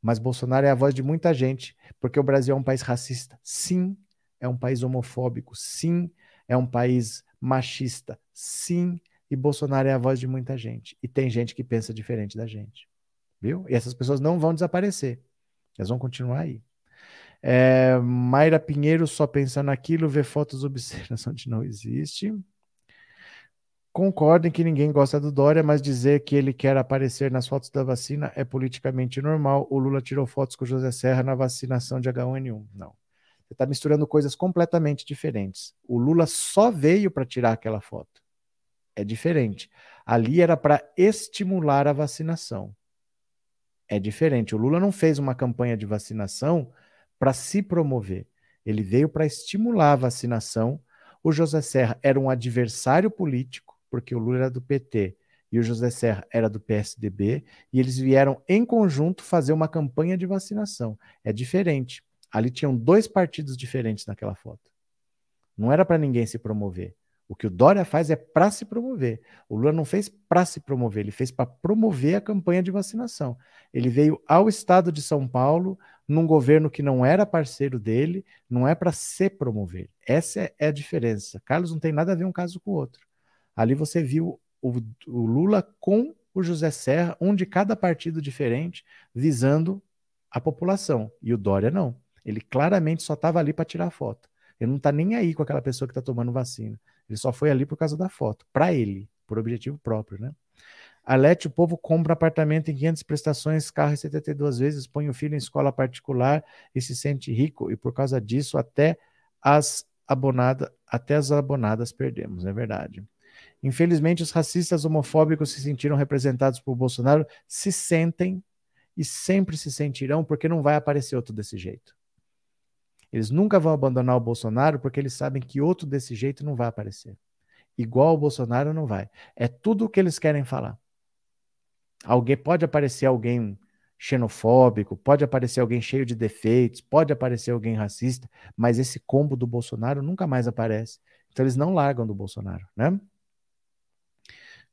Mas Bolsonaro é a voz de muita gente, porque o Brasil é um país racista. Sim, é um país homofóbico. Sim, é um país machista. Sim, e Bolsonaro é a voz de muita gente. E tem gente que pensa diferente da gente. Viu? E essas pessoas não vão desaparecer. Elas vão continuar aí. É, Mayra Pinheiro só pensa naquilo, vê fotos obscenas onde não existe. Concordem que ninguém gosta do Dória, mas dizer que ele quer aparecer nas fotos da vacina é politicamente normal. O Lula tirou fotos com o José Serra na vacinação de H1N1. Não. Você está misturando coisas completamente diferentes. O Lula só veio para tirar aquela foto. É diferente. Ali era para estimular a vacinação. É diferente. O Lula não fez uma campanha de vacinação para se promover. Ele veio para estimular a vacinação. O José Serra era um adversário político, porque o Lula era do PT e o José Serra era do PSDB, e eles vieram em conjunto fazer uma campanha de vacinação. É diferente. Ali tinham dois partidos diferentes naquela foto. Não era para ninguém se promover. O que o Dória faz é para se promover. O Lula não fez para se promover, ele fez para promover a campanha de vacinação. Ele veio ao estado de São Paulo, num governo que não era parceiro dele, não é para se promover. Essa é a diferença. Carlos não tem nada a ver um caso com o outro. Ali você viu o, o Lula com o José Serra, um de cada partido diferente, visando a população. E o Dória não. Ele claramente só estava ali para tirar foto. Ele não está nem aí com aquela pessoa que está tomando vacina. Ele só foi ali por causa da foto, para ele, por objetivo próprio, né? Alete, o povo compra apartamento em 500 prestações, carro em 72 vezes, põe o filho em escola particular e se sente rico, e por causa disso até as até as abonadas perdemos, é verdade. Infelizmente, os racistas homofóbicos se sentiram representados por Bolsonaro, se sentem e sempre se sentirão, porque não vai aparecer outro desse jeito. Eles nunca vão abandonar o Bolsonaro porque eles sabem que outro desse jeito não vai aparecer. Igual o Bolsonaro não vai. É tudo o que eles querem falar. Alguém pode aparecer alguém xenofóbico, pode aparecer alguém cheio de defeitos, pode aparecer alguém racista, mas esse combo do Bolsonaro nunca mais aparece. Então eles não largam do Bolsonaro, né?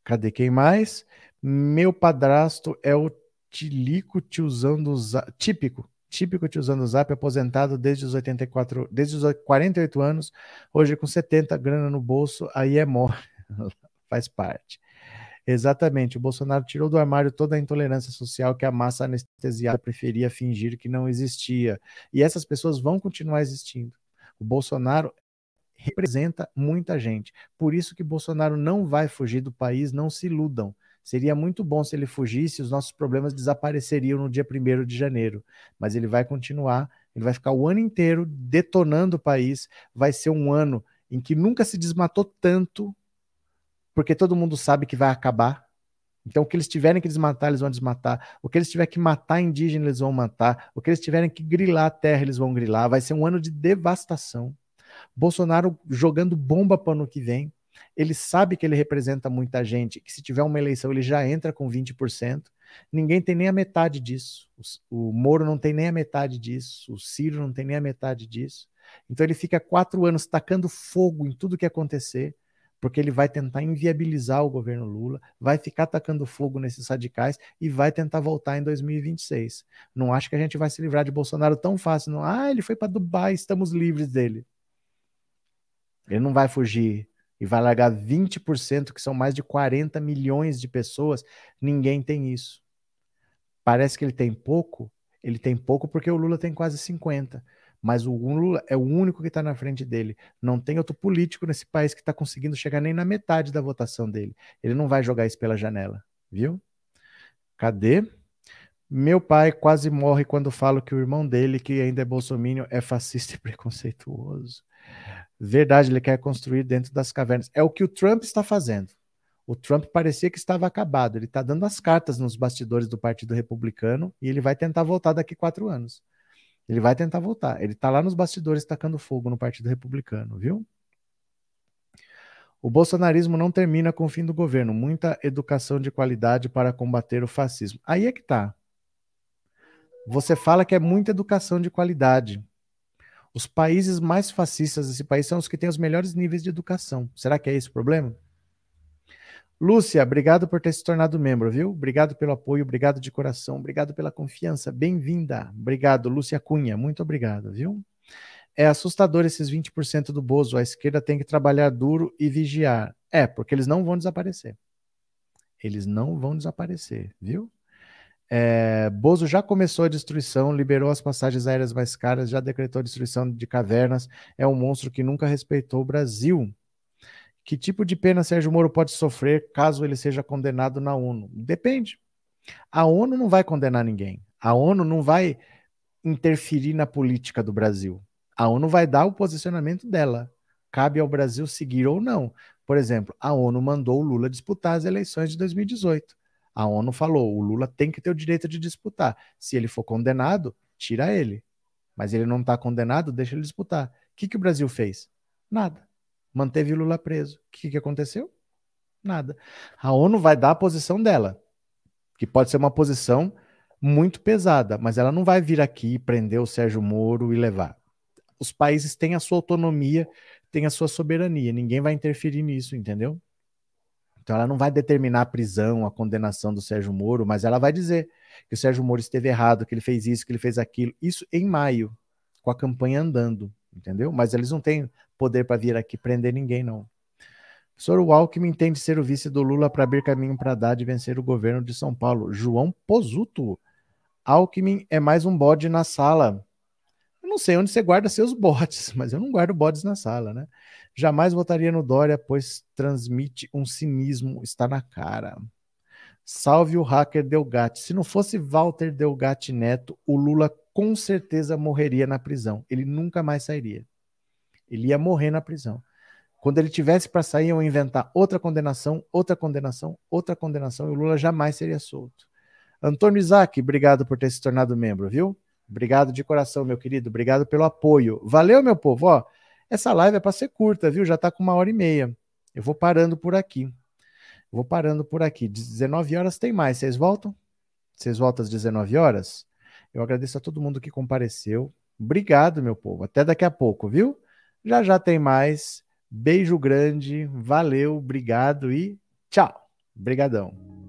Cadê quem mais? Meu padrasto é o tilico tiozão do zap, típico, típico tiozão do zap, aposentado desde os 84, desde os 48 anos, hoje com 70 grana no bolso, aí é morre, faz parte. Exatamente. O Bolsonaro tirou do armário toda a intolerância social que a massa anestesiada preferia fingir que não existia. E essas pessoas vão continuar existindo. O Bolsonaro representa muita gente. Por isso que Bolsonaro não vai fugir do país, não se iludam. Seria muito bom se ele fugisse, os nossos problemas desapareceriam no dia 1 de janeiro. Mas ele vai continuar, ele vai ficar o ano inteiro detonando o país. Vai ser um ano em que nunca se desmatou tanto porque todo mundo sabe que vai acabar. Então, o que eles tiverem que desmatar, eles vão desmatar. O que eles tiverem que matar indígena, eles vão matar. O que eles tiverem que grilar a terra, eles vão grilar. Vai ser um ano de devastação. Bolsonaro jogando bomba para o ano que vem. Ele sabe que ele representa muita gente, que se tiver uma eleição ele já entra com 20%. Ninguém tem nem a metade disso. O Moro não tem nem a metade disso. O Ciro não tem nem a metade disso. Então ele fica quatro anos tacando fogo em tudo que acontecer, porque ele vai tentar inviabilizar o governo Lula, vai ficar tacando fogo nesses radicais e vai tentar voltar em 2026. Não acho que a gente vai se livrar de Bolsonaro tão fácil. Não. Ah, ele foi para Dubai, estamos livres dele. Ele não vai fugir e vai largar 20%, que são mais de 40 milhões de pessoas. Ninguém tem isso. Parece que ele tem pouco, ele tem pouco porque o Lula tem quase 50 mas o Lula é o único que está na frente dele. Não tem outro político nesse país que está conseguindo chegar nem na metade da votação dele. Ele não vai jogar isso pela janela, viu? Cadê? Meu pai quase morre quando falo que o irmão dele, que ainda é bolsominion, é fascista e preconceituoso. Verdade, ele quer construir dentro das cavernas. É o que o Trump está fazendo. O Trump parecia que estava acabado. Ele está dando as cartas nos bastidores do Partido Republicano e ele vai tentar voltar daqui quatro anos. Ele vai tentar voltar. Ele está lá nos bastidores tacando fogo no Partido Republicano, viu? O bolsonarismo não termina com o fim do governo. Muita educação de qualidade para combater o fascismo. Aí é que tá. Você fala que é muita educação de qualidade. Os países mais fascistas desse país são os que têm os melhores níveis de educação. Será que é esse o problema? Lúcia, obrigado por ter se tornado membro, viu? Obrigado pelo apoio, obrigado de coração, obrigado pela confiança. Bem-vinda. Obrigado, Lúcia Cunha, muito obrigado, viu? É assustador esses 20% do Bozo. A esquerda tem que trabalhar duro e vigiar. É, porque eles não vão desaparecer. Eles não vão desaparecer, viu? É, Bozo já começou a destruição, liberou as passagens aéreas mais caras, já decretou a destruição de cavernas. É um monstro que nunca respeitou o Brasil. Que tipo de pena Sérgio Moro pode sofrer caso ele seja condenado na ONU? Depende. A ONU não vai condenar ninguém. A ONU não vai interferir na política do Brasil. A ONU vai dar o posicionamento dela. Cabe ao Brasil seguir ou não. Por exemplo, a ONU mandou o Lula disputar as eleições de 2018. A ONU falou: o Lula tem que ter o direito de disputar. Se ele for condenado, tira ele. Mas ele não está condenado, deixa ele disputar. O que, que o Brasil fez? Nada manteve Lula preso. O que, que aconteceu? Nada. A ONU vai dar a posição dela, que pode ser uma posição muito pesada, mas ela não vai vir aqui prender o Sérgio Moro e levar. Os países têm a sua autonomia, têm a sua soberania, ninguém vai interferir nisso, entendeu? Então ela não vai determinar a prisão, a condenação do Sérgio Moro, mas ela vai dizer que o Sérgio Moro esteve errado, que ele fez isso, que ele fez aquilo. Isso em maio, com a campanha andando, entendeu? Mas eles não têm poder para vir aqui prender ninguém, não. Professor Alckmin entende ser o vice do Lula para abrir caminho para Haddad vencer o governo de São Paulo. João Pozuto. Alckmin é mais um bode na sala. Eu não sei onde você guarda seus bodes, mas eu não guardo bodes na sala, né? Jamais votaria no Dória, pois transmite um cinismo, está na cara. Salve o hacker Delgatti. Se não fosse Walter Delgatti Neto, o Lula com certeza morreria na prisão. Ele nunca mais sairia. Ele ia morrer na prisão. Quando ele tivesse para sair, iam inventar outra condenação, outra condenação, outra condenação, e o Lula jamais seria solto. Antônio Isaac, obrigado por ter se tornado membro, viu? Obrigado de coração, meu querido. Obrigado pelo apoio. Valeu, meu povo. Ó, essa live é para ser curta, viu? Já está com uma hora e meia. Eu vou parando por aqui. Vou parando por aqui. 19 horas tem mais. Vocês voltam? Vocês voltam às 19 horas? Eu agradeço a todo mundo que compareceu. Obrigado, meu povo. Até daqui a pouco, viu? Já já tem mais. Beijo grande, valeu, obrigado e tchau. Obrigadão.